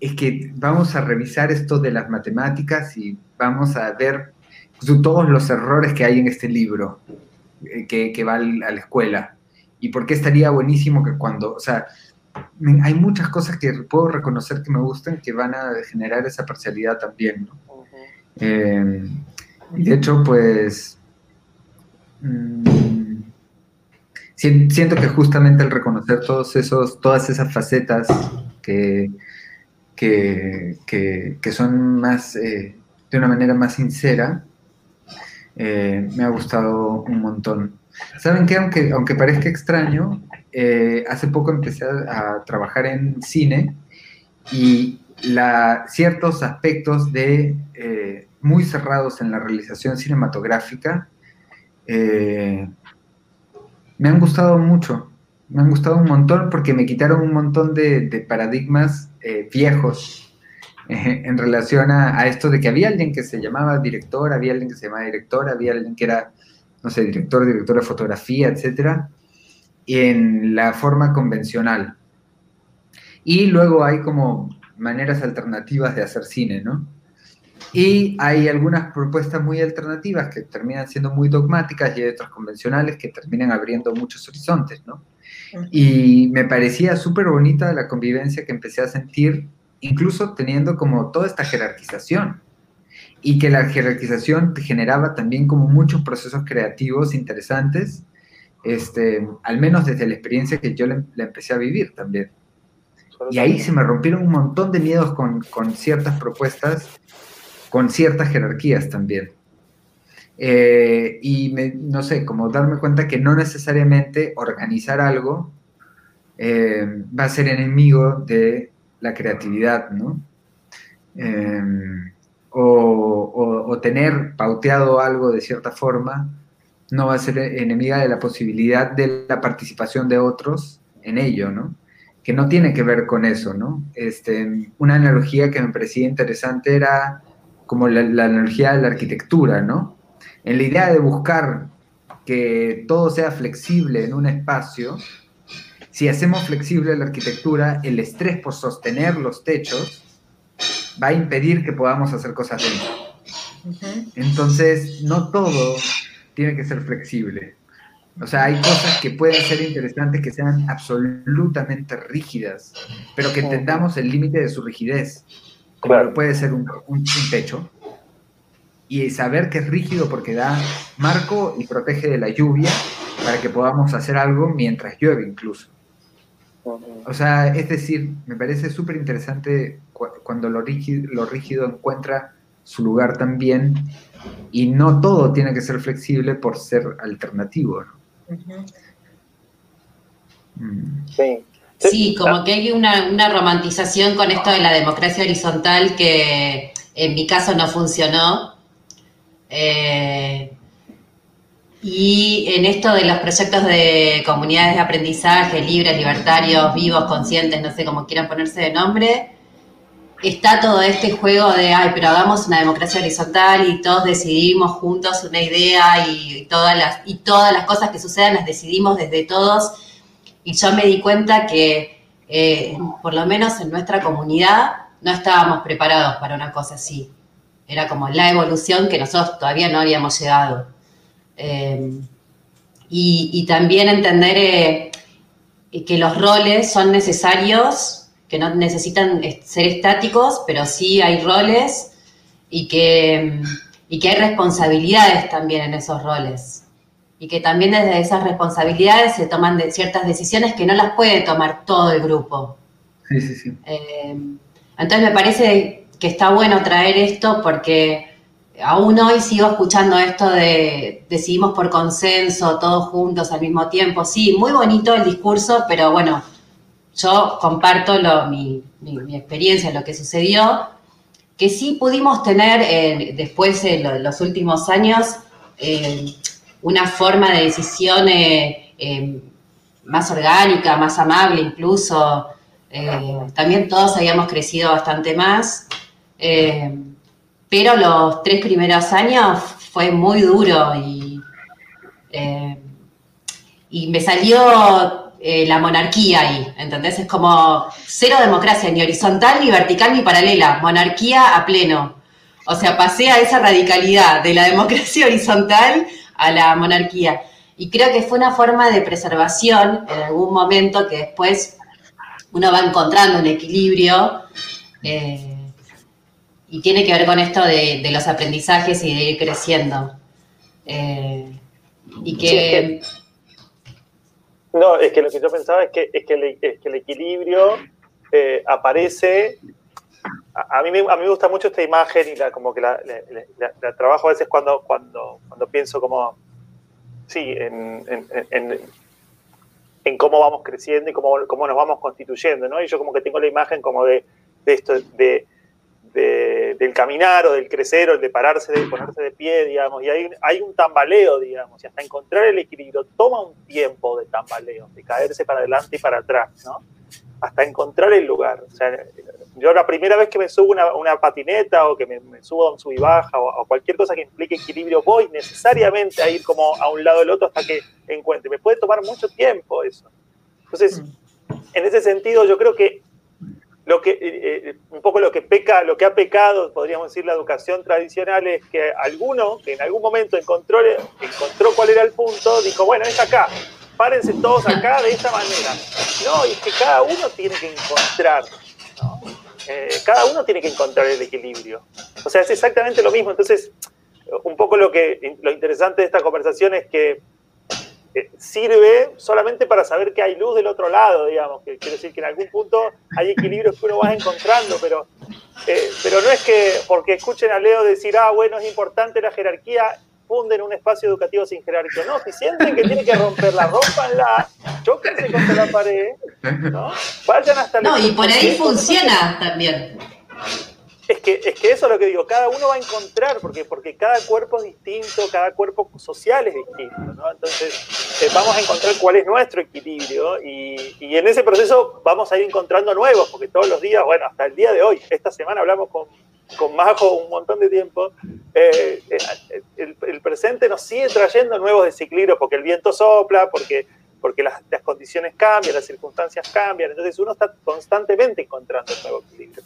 es que vamos a revisar esto de las matemáticas y vamos a ver todos los errores que hay en este libro eh, que, va a la escuela. Y por qué estaría buenísimo que cuando, o sea, hay muchas cosas que puedo reconocer que me gustan que van a generar esa parcialidad también, eh, y de hecho, pues, mm, siento que justamente el reconocer todos esos, todas esas facetas que, que, son más, eh, de una manera más sincera, eh, me ha gustado un montón. ¿Saben qué? Aunque, aunque parezca extraño, eh, hace poco empecé a, trabajar en cine y ciertos aspectos de eh, muy cerrados en la realización cinematográfica me han gustado mucho. Me han gustado un montón porque me quitaron un montón de, paradigmas viejos en relación a, esto de que había alguien que se llamaba director, había alguien que se llamaba director, había alguien que era, no sé, director, director de fotografía, etcétera, en la forma convencional. Y luego hay como maneras alternativas de hacer cine, ¿no? Y hay algunas propuestas muy alternativas que terminan siendo muy dogmáticas y hay otras convencionales que terminan abriendo muchos horizontes, ¿no? Y me parecía súper bonita la convivencia que empecé a sentir incluso teniendo como toda esta jerarquización y que la jerarquización generaba también como muchos procesos creativos interesantes, este, al menos desde la experiencia que yo la, empecé a vivir también. Y ahí se me rompieron un montón de miedos con, con ciertas propuestas, con ciertas jerarquías también. Eh, y me, no sé, como darme cuenta que no necesariamente organizar algo eh, va a ser enemigo de la creatividad, ¿no? Em, o, tener pauteado algo de cierta forma no va a ser enemiga de la posibilidad de la participación de otros en ello, ¿no? Que no tiene que ver con eso, ¿no? Este, una analogía que me parecía interesante era como la, la analogía de la arquitectura, ¿no? En la idea de buscar que todo sea flexible en un espacio, si hacemos flexible la arquitectura, el estrés por sostener los techos va a impedir que podamos hacer cosas dentro. Entonces, no todo tiene que ser flexible. O sea, hay cosas que pueden ser interesantes que sean absolutamente rígidas, pero que entendamos el límite de su rigidez, como puede ser un, un, techo, y saber que es rígido porque da marco y protege de la lluvia para que podamos hacer algo mientras llueve incluso. O sea, es decir, me parece súper interesante cuando lo rígido, lo rígido encuentra su lugar también y no todo tiene que ser flexible por ser alternativo. Sí. sí. como que hay una, una, romantización con esto de la democracia horizontal que en mi caso no funcionó. Eh, Y en esto de los proyectos de comunidades de aprendizaje, libres, libertarios, vivos, conscientes, no sé cómo quieran ponerse de nombre, está todo este juego de, ay, pero hagamos una democracia horizontal y todos decidimos juntos una idea y todas las, y todas las cosas que sucedan las decidimos desde todos. Y yo me di cuenta que, eh, por lo menos en nuestra comunidad, no estábamos preparados para una cosa así. Era como la evolución que nosotros todavía no habíamos llegado. Eh, y, también entender eh, que los roles son necesarios que no necesitan ser estáticos, pero sí hay roles y que, y que hay responsabilidades también en esos roles. Y que también desde esas responsabilidades se toman ciertas decisiones que no las puede tomar todo el grupo. Sí, sí, sí. Eh, entonces me parece que está bueno traer esto porque aún hoy sigo escuchando esto de decidimos por consenso, todos juntos al mismo tiempo. Sí, muy bonito el discurso, pero bueno, yo comparto mi, experiencia, lo que sucedió, que sí pudimos tener eh, después de los últimos años eh, una forma de decisión eh, más orgánica, más amable incluso. también todos habíamos crecido bastante más, pero los tres primeros años fue muy duro y, y me salió eh, la monarquía ahí, ¿entendés? Es como cero democracia, ni horizontal, ni vertical, ni paralela, monarquía a pleno. O sea, pasé a esa radicalidad de la democracia horizontal a la monarquía. Y creo que fue una forma de preservación en algún momento que después uno va encontrando un equilibrio eh, y tiene que ver con esto de, los aprendizajes y de ir creciendo. Eh, y que... No, es que lo que yo pensaba es que, es que, el, equilibrio eh, aparece. A, mí me, a mí me gusta mucho esta imagen y la, como que la, trabajo a veces cuando, cuando, cuando pienso como, sí, en, en, en, cómo vamos creciendo y cómo, cómo nos vamos constituyendo, ¿no? Y yo como que tengo la imagen como de, de esto, de, del caminar o del crecer o el de pararse, de ponerse de pie, digamos, y hay, hay un tambaleo, digamos, y hasta encontrar el equilibrio toma un tiempo de tambaleo, de caerse para adelante y para atrás, ¿no? Hasta encontrar el lugar. O sea, yo la primera vez que me subo una, una patineta o que me, subo a un sub y baja o, cualquier cosa que implique equilibrio, voy necesariamente a ir como a un lado del otro hasta que encuentre. Me puede tomar mucho tiempo eso. Entonces, en ese sentido, yo creo que lo que, eh, eh, un poco lo que peca, lo que ha pecado, podríamos decir, la educación tradicional es que alguno, que en algún momento encontró, encontró cuál era el punto, dijo, bueno, es acá, párense todos acá de esta manera. No, y es que cada uno tiene que encontrar, eh, cada uno tiene que encontrar el equilibrio. O sea, es exactamente lo mismo. Entonces, un poco lo que lo interesante de esta conversación es que sirve solamente para saber que hay luz del otro lado, digamos, que quiere decir que en algún punto hay equilibrios que uno va encontrando, pero, eh, pero no es que porque escuchen a Leo decir, ah, bueno, es importante la jerarquía, funden un espacio educativo sin jerarquía. No, si sienten que tienen que romperla, rompanla, choquense contra la pared, ¿no? Vayan hasta No, y por ahí funciona también. Es que, es que eso es lo que digo, cada uno va a encontrar, porque, porque cada cuerpo es distinto, cada cuerpo social es distinto, ¿no? Entonces eh, vamos a encontrar cuál es nuestro equilibrio y, y, en ese proceso vamos a ir encontrando nuevos, porque todos los días, bueno, hasta el día de hoy, esta semana hablamos con, con Majo un montón de tiempo, eh, eh, el, el, presente nos sigue trayendo nuevos desequilibrios, porque el viento sopla, porque, porque las, las, condiciones cambian, las circunstancias cambian, entonces uno está constantemente encontrando un nuevo equilibrio.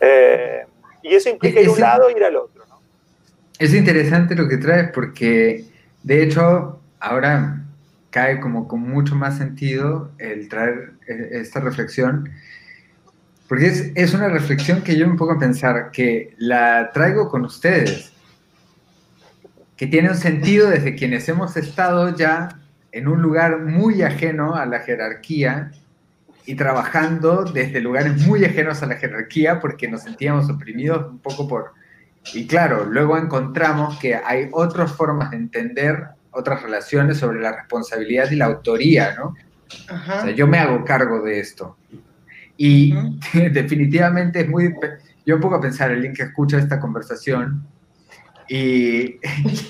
Eh, y eso implica ir a un lado e ir al otro. ¿no? Es interesante lo que traes porque, de hecho, ahora cae como con mucho más sentido el traer eh, esta reflexión, porque es, es una reflexión que yo me pongo a pensar, que la traigo con ustedes, que tiene un sentido desde quienes hemos estado ya en un lugar muy ajeno a la jerarquía y trabajando desde lugares muy ajenos a la jerarquía porque nos sentíamos oprimidos un poco por... Y claro, luego encontramos que hay otras formas de entender otras relaciones sobre la responsabilidad y la autoría, ¿no? O sea, yo me hago cargo de esto. Y definitivamente es muy... Yo pongo a pensar, el link que escucha esta conversación, Y.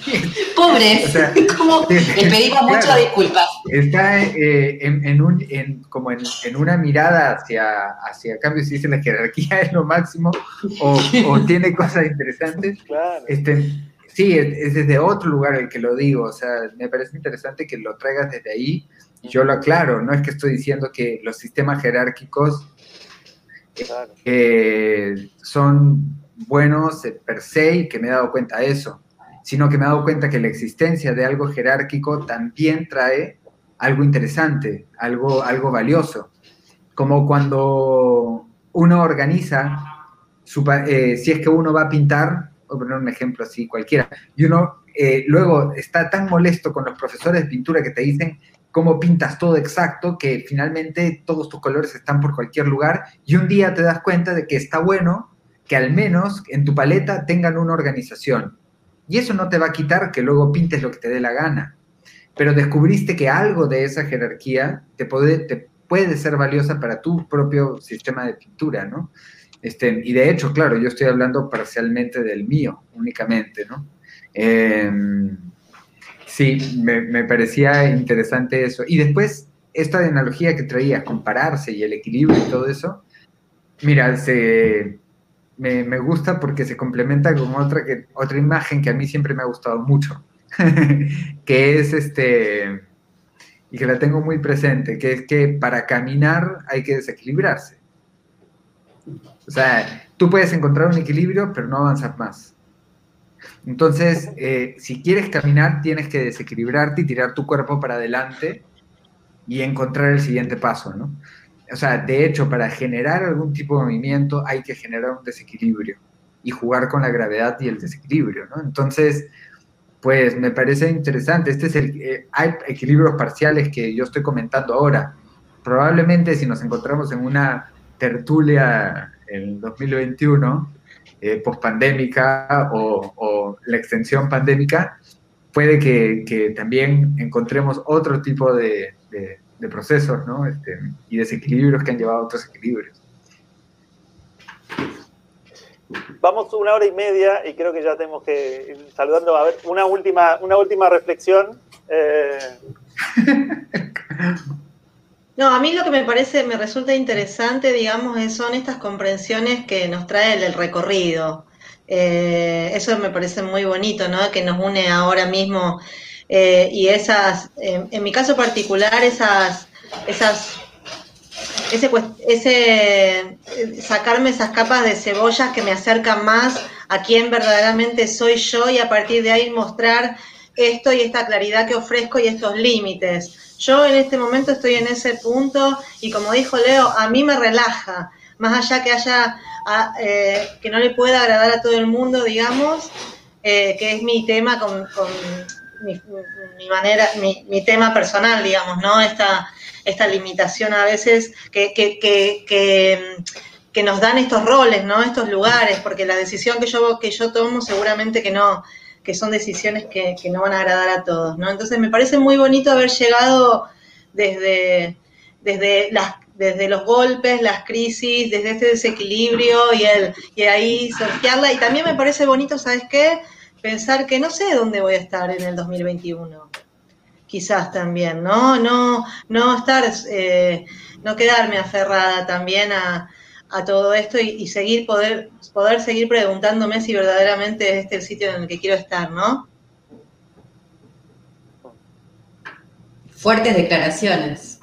Pobres, les pedimos muchas disculpas. Está eh, en, un, como en, una mirada hacia, hacia cambio si dice la jerarquía es lo máximo o, tiene cosas interesantes. Este, sí, es, desde otro lugar el que lo digo. O sea, me parece interesante que lo traigas desde ahí. Y yo lo aclaro, no es que estoy diciendo que los sistemas jerárquicos eh, son buenos per se y que me he dado cuenta de eso, sino que me he dado cuenta que la existencia de algo jerárquico también trae algo interesante, algo, algo valioso. Como cuando uno organiza, eh, si es que uno va a pintar, voy a poner un ejemplo así cualquiera, y uno eh, luego está tan molesto con los profesores de pintura que te dicen cómo pintas todo exacto, que finalmente todos tus colores están por cualquier lugar, y un día te das cuenta de que está bueno que al menos en tu paleta tengan una organización. Y eso no te va a quitar que luego pintes lo que te dé la gana. Pero descubriste que algo de esa jerarquía te puede, te puede ser valiosa para tu propio sistema de pintura, ¿no? Este, y de hecho, claro, yo estoy hablando parcialmente del mío, únicamente, ¿no? Em, sí, me, me, parecía interesante eso. Y después, esta analogía que traía, compararse y el equilibrio y todo eso, mira, se, me, gusta porque se complementa con otra, que, otra imagen que a mí siempre me ha gustado mucho, que es este, y que la tengo muy presente, que es que para caminar hay que desequilibrarse. O sea, tú puedes encontrar un equilibrio, pero no avanzar más. Entonces, eh, si quieres caminar, tienes que desequilibrarte y tirar tu cuerpo para adelante y encontrar el siguiente paso, ¿no? O sea, de hecho, para generar algún tipo de movimiento hay que generar un desequilibrio y jugar con la gravedad y el desequilibrio, ¿no? Entonces, pues me parece interesante. Este es el, eh, hay equilibrios parciales que yo estoy comentando ahora. Probablemente si nos encontramos en una tertulia en 2021, eh, pospandémica o, la extensión pandémica, puede que, también encontremos otro tipo de de procesos ¿no? Este, y desequilibrios que han llevado a otros equilibrios. Vamos una hora y media y creo que ya tenemos que ir saludando. A ver, una última, una última reflexión. Eh. No, a mí lo que me parece, me resulta interesante, digamos, son estas comprensiones que nos trae el, recorrido. Eh, eso me parece muy bonito, ¿no? Que nos une ahora mismo eh, y esas, en mi caso particular, esas, esas, ese, ese, sacarme esas capas de cebollas que me acercan más a quién verdaderamente soy yo y a partir de ahí mostrar esto y esta claridad que ofrezco y estos límites. Yo en este momento estoy en ese punto y como dijo Leo, a mí me relaja, más allá que haya, eh, que no le pueda agradar a todo el mundo, digamos, eh, que es mi tema con mi, manera, mi, tema personal, digamos, ¿no? Esta, esta limitación a veces que, que, que, que, nos dan estos roles, ¿no? Estos lugares, porque la decisión que yo, que yo tomo seguramente que no, que son decisiones que, no van a agradar a todos, ¿no? Entonces me parece muy bonito haber llegado desde, desde las desde los golpes, las crisis, desde este desequilibrio y el y ahí sortearla. Y también me parece bonito, ¿sabes qué? Pensar que no sé dónde voy a estar en el 2021. Quizás también, ¿no? No, no estar, eh, no quedarme aferrada también a, todo esto y, seguir, poder, poder seguir preguntándome si verdaderamente es este el sitio en el que quiero estar, ¿no? Fuertes declaraciones.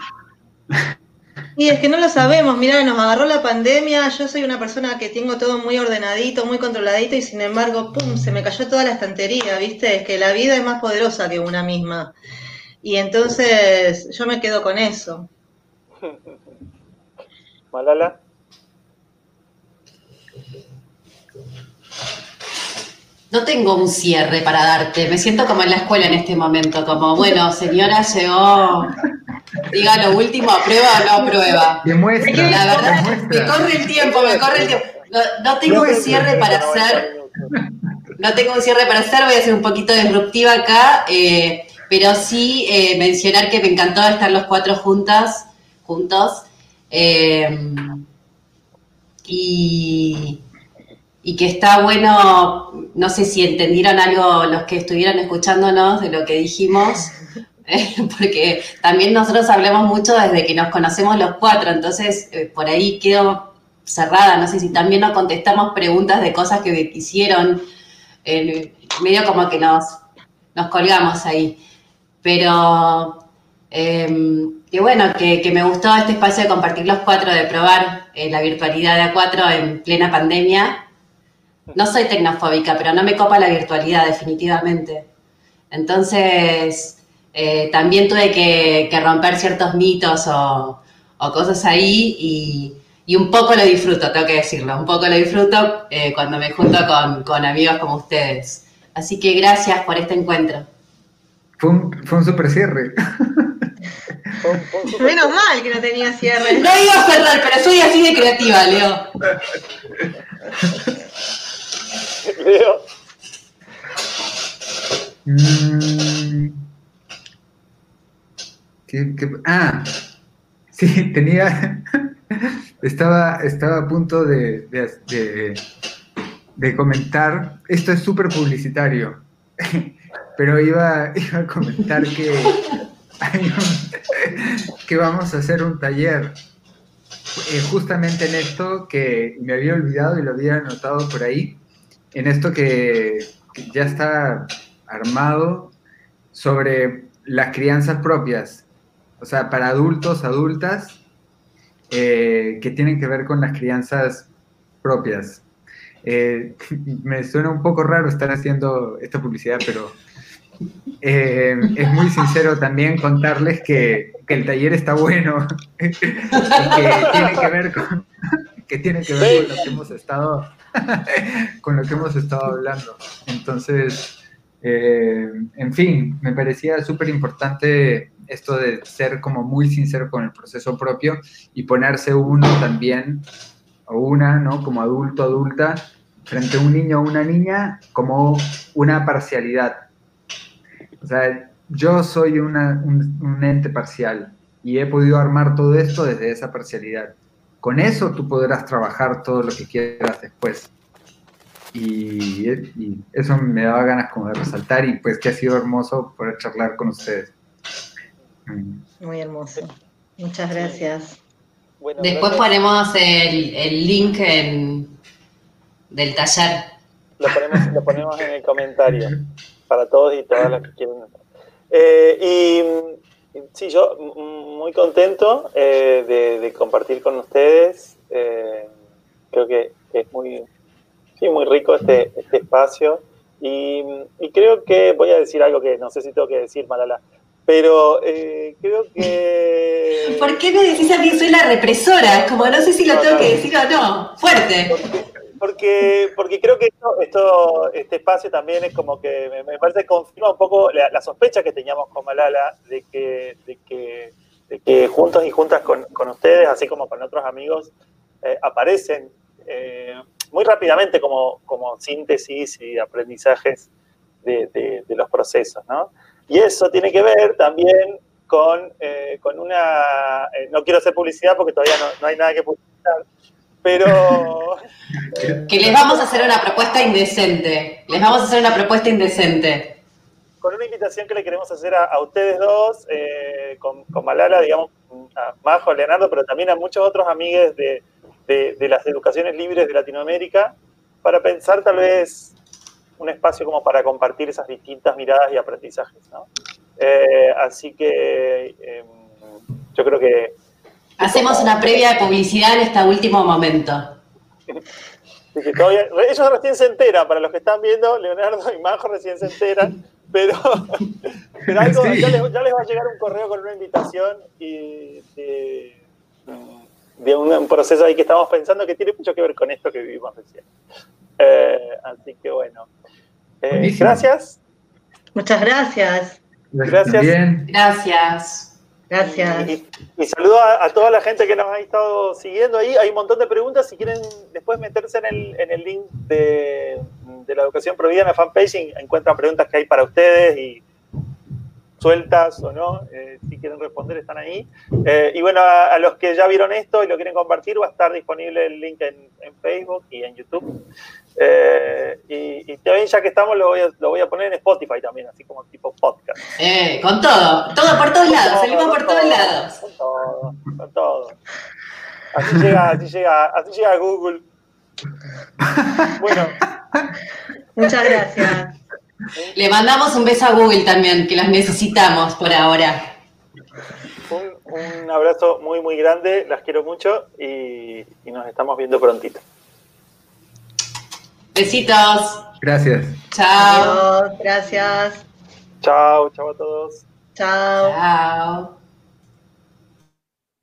Y es que no lo sabemos, mira, nos agarró la pandemia, yo soy una persona que tengo todo muy ordenadito, muy controladito y sin embargo, ¡pum!, se me cayó toda la estantería, ¿viste? Es que la vida es más poderosa que una misma. Y entonces yo me quedo con eso. Malala. No tengo un cierre para darte, me siento como en la escuela en este momento, como, bueno, señora, llegó diga lo último, ¿aprueba o no aprueba? Demuestra. La verdad, me corre el tiempo, me corre el tiempo. No, tengo un cierre para hacer. No tengo un cierre para hacer, voy a ser un poquito disruptiva acá, eh, pero sí eh, mencionar que me encantó estar los cuatro juntas, juntos. Eh, y, y que está bueno, no sé si entendieron algo los que estuvieron escuchándonos de lo que dijimos, porque también nosotros hablamos mucho desde que nos conocemos los cuatro, entonces eh, por ahí quedo cerrada, no sé si también nos contestamos preguntas de cosas que hicieron, medio como que nos, nos colgamos ahí, pero em, que bueno, que, me gustó este espacio de compartir los cuatro, de probar eh, la virtualidad de A4 en plena pandemia. No soy tecnofóbica, pero no me copa la virtualidad, definitivamente. Entonces, eh, también tuve que, romper ciertos mitos o, cosas ahí y, un poco lo disfruto, tengo que decirlo, un poco lo disfruto eh, cuando me junto con, amigos como ustedes. Así que gracias por este encuentro. Fue un, fue un super cierre. Menos mal que no tenía cierre. No iba a cerrar, pero soy así de creativa, Leo. Leo. Mm. ah, sí, tenía. Estaba, estaba a punto de, de, de comentar. Esto es súper publicitario, pero iba, iba a comentar que que vamos a hacer un taller eh, justamente en esto que me había olvidado y lo había anotado por ahí, en esto que, ya está armado sobre las crianzas propias, o sea, para adultos, adultas, eh, que tienen que ver con las crianzas propias. Eh, me suena un poco raro estar haciendo esta publicidad, pero eh, es muy sincero también contarles que, el taller está bueno y que tiene que ver con que tiene que ver con lo que hemos estado con lo que hemos estado hablando. Entonces, eh, en fin, me parecía súper importante esto de ser como muy sincero con el proceso propio y ponerse uno también, o una, ¿no? Como adulto, adulta, frente a un niño o una niña, como una parcialidad o sea, yo soy un, ente parcial y he podido armar todo esto desde esa parcialidad. Con eso tú podrás trabajar todo lo que quieras después. Y, eso me daba ganas como de resaltar y pues que ha sido hermoso poder charlar con ustedes. Mm. Muy hermoso. Muchas gracias. Después ponemos el, link del taller. Lo ponemos, lo ponemos en el comentario para todos y todas las que quieren. Eh, y sí, yo muy contento eh, de, compartir con ustedes. Eh, creo que es muy, sí, muy rico este, este espacio. Y, creo que voy a decir algo que no sé si tengo que decir, Malala, pero creo que... ¿Por qué me decís a mí soy la represora? Como no sé si lo tengo que decir o no. Fuerte porque, porque creo que esto, este espacio también es como que me, parece que confirma un poco la, sospecha que teníamos con Malala de que, de que, que juntos y juntas con, ustedes, así como con otros amigos, eh, aparecen eh, muy rápidamente como, como síntesis y aprendizajes de, los procesos, ¿no? Y eso tiene que ver también con, eh, con una... no quiero hacer publicidad porque todavía no, no hay nada que publicitar, pero... que les vamos a hacer una propuesta indecente. Les vamos a hacer una propuesta indecente. Con una invitación que le queremos hacer a, ustedes dos, eh, con, Malala, digamos, a Majo, a Leonardo, pero también a muchos otros amigos de, las educaciones libres de Latinoamérica, para pensar tal vez un espacio como para compartir esas distintas miradas y aprendizajes. Eh, así que em, yo creo que Hacemos una previa de publicidad en este último momento. ellos recién se enteran, para los que están viendo, Leonardo y Majo recién se enteran, pero, ya, les, va a llegar un correo con una invitación y de, un, proceso ahí que estamos pensando que tiene mucho que ver con esto que vivimos recién. Eh, así que bueno. Eh, gracias. Muchas gracias. Gracias. Gracias. Gracias. Y, saludo a, toda la gente que nos ha estado siguiendo ahí. Hay un montón de preguntas. Si quieren después meterse en el, en el link de, la educación prohibida en la fanpage, encuentran preguntas que hay para ustedes y sueltas o no. Eh, si quieren responder, están ahí. Eh, y bueno, a, los que ya vieron esto y lo quieren compartir, va a estar disponible el link en, Facebook y en YouTube. Eh, y, también, ya que estamos, lo voy, a, lo voy a poner en Spotify también, así como tipo podcast. con todo, todo por todos lados, salimos por todos lados. Con todo, con todo. Así llega, así llega, así llega Google. Bueno. Muchas gracias. Le mandamos un beso a Google también, que las necesitamos por ahora. Un, abrazo muy, muy grande, las quiero mucho y, y nos estamos viendo prontito. Besitos. Gracias. Chao. gracias. Chao, chao a todos. Chao. Chao.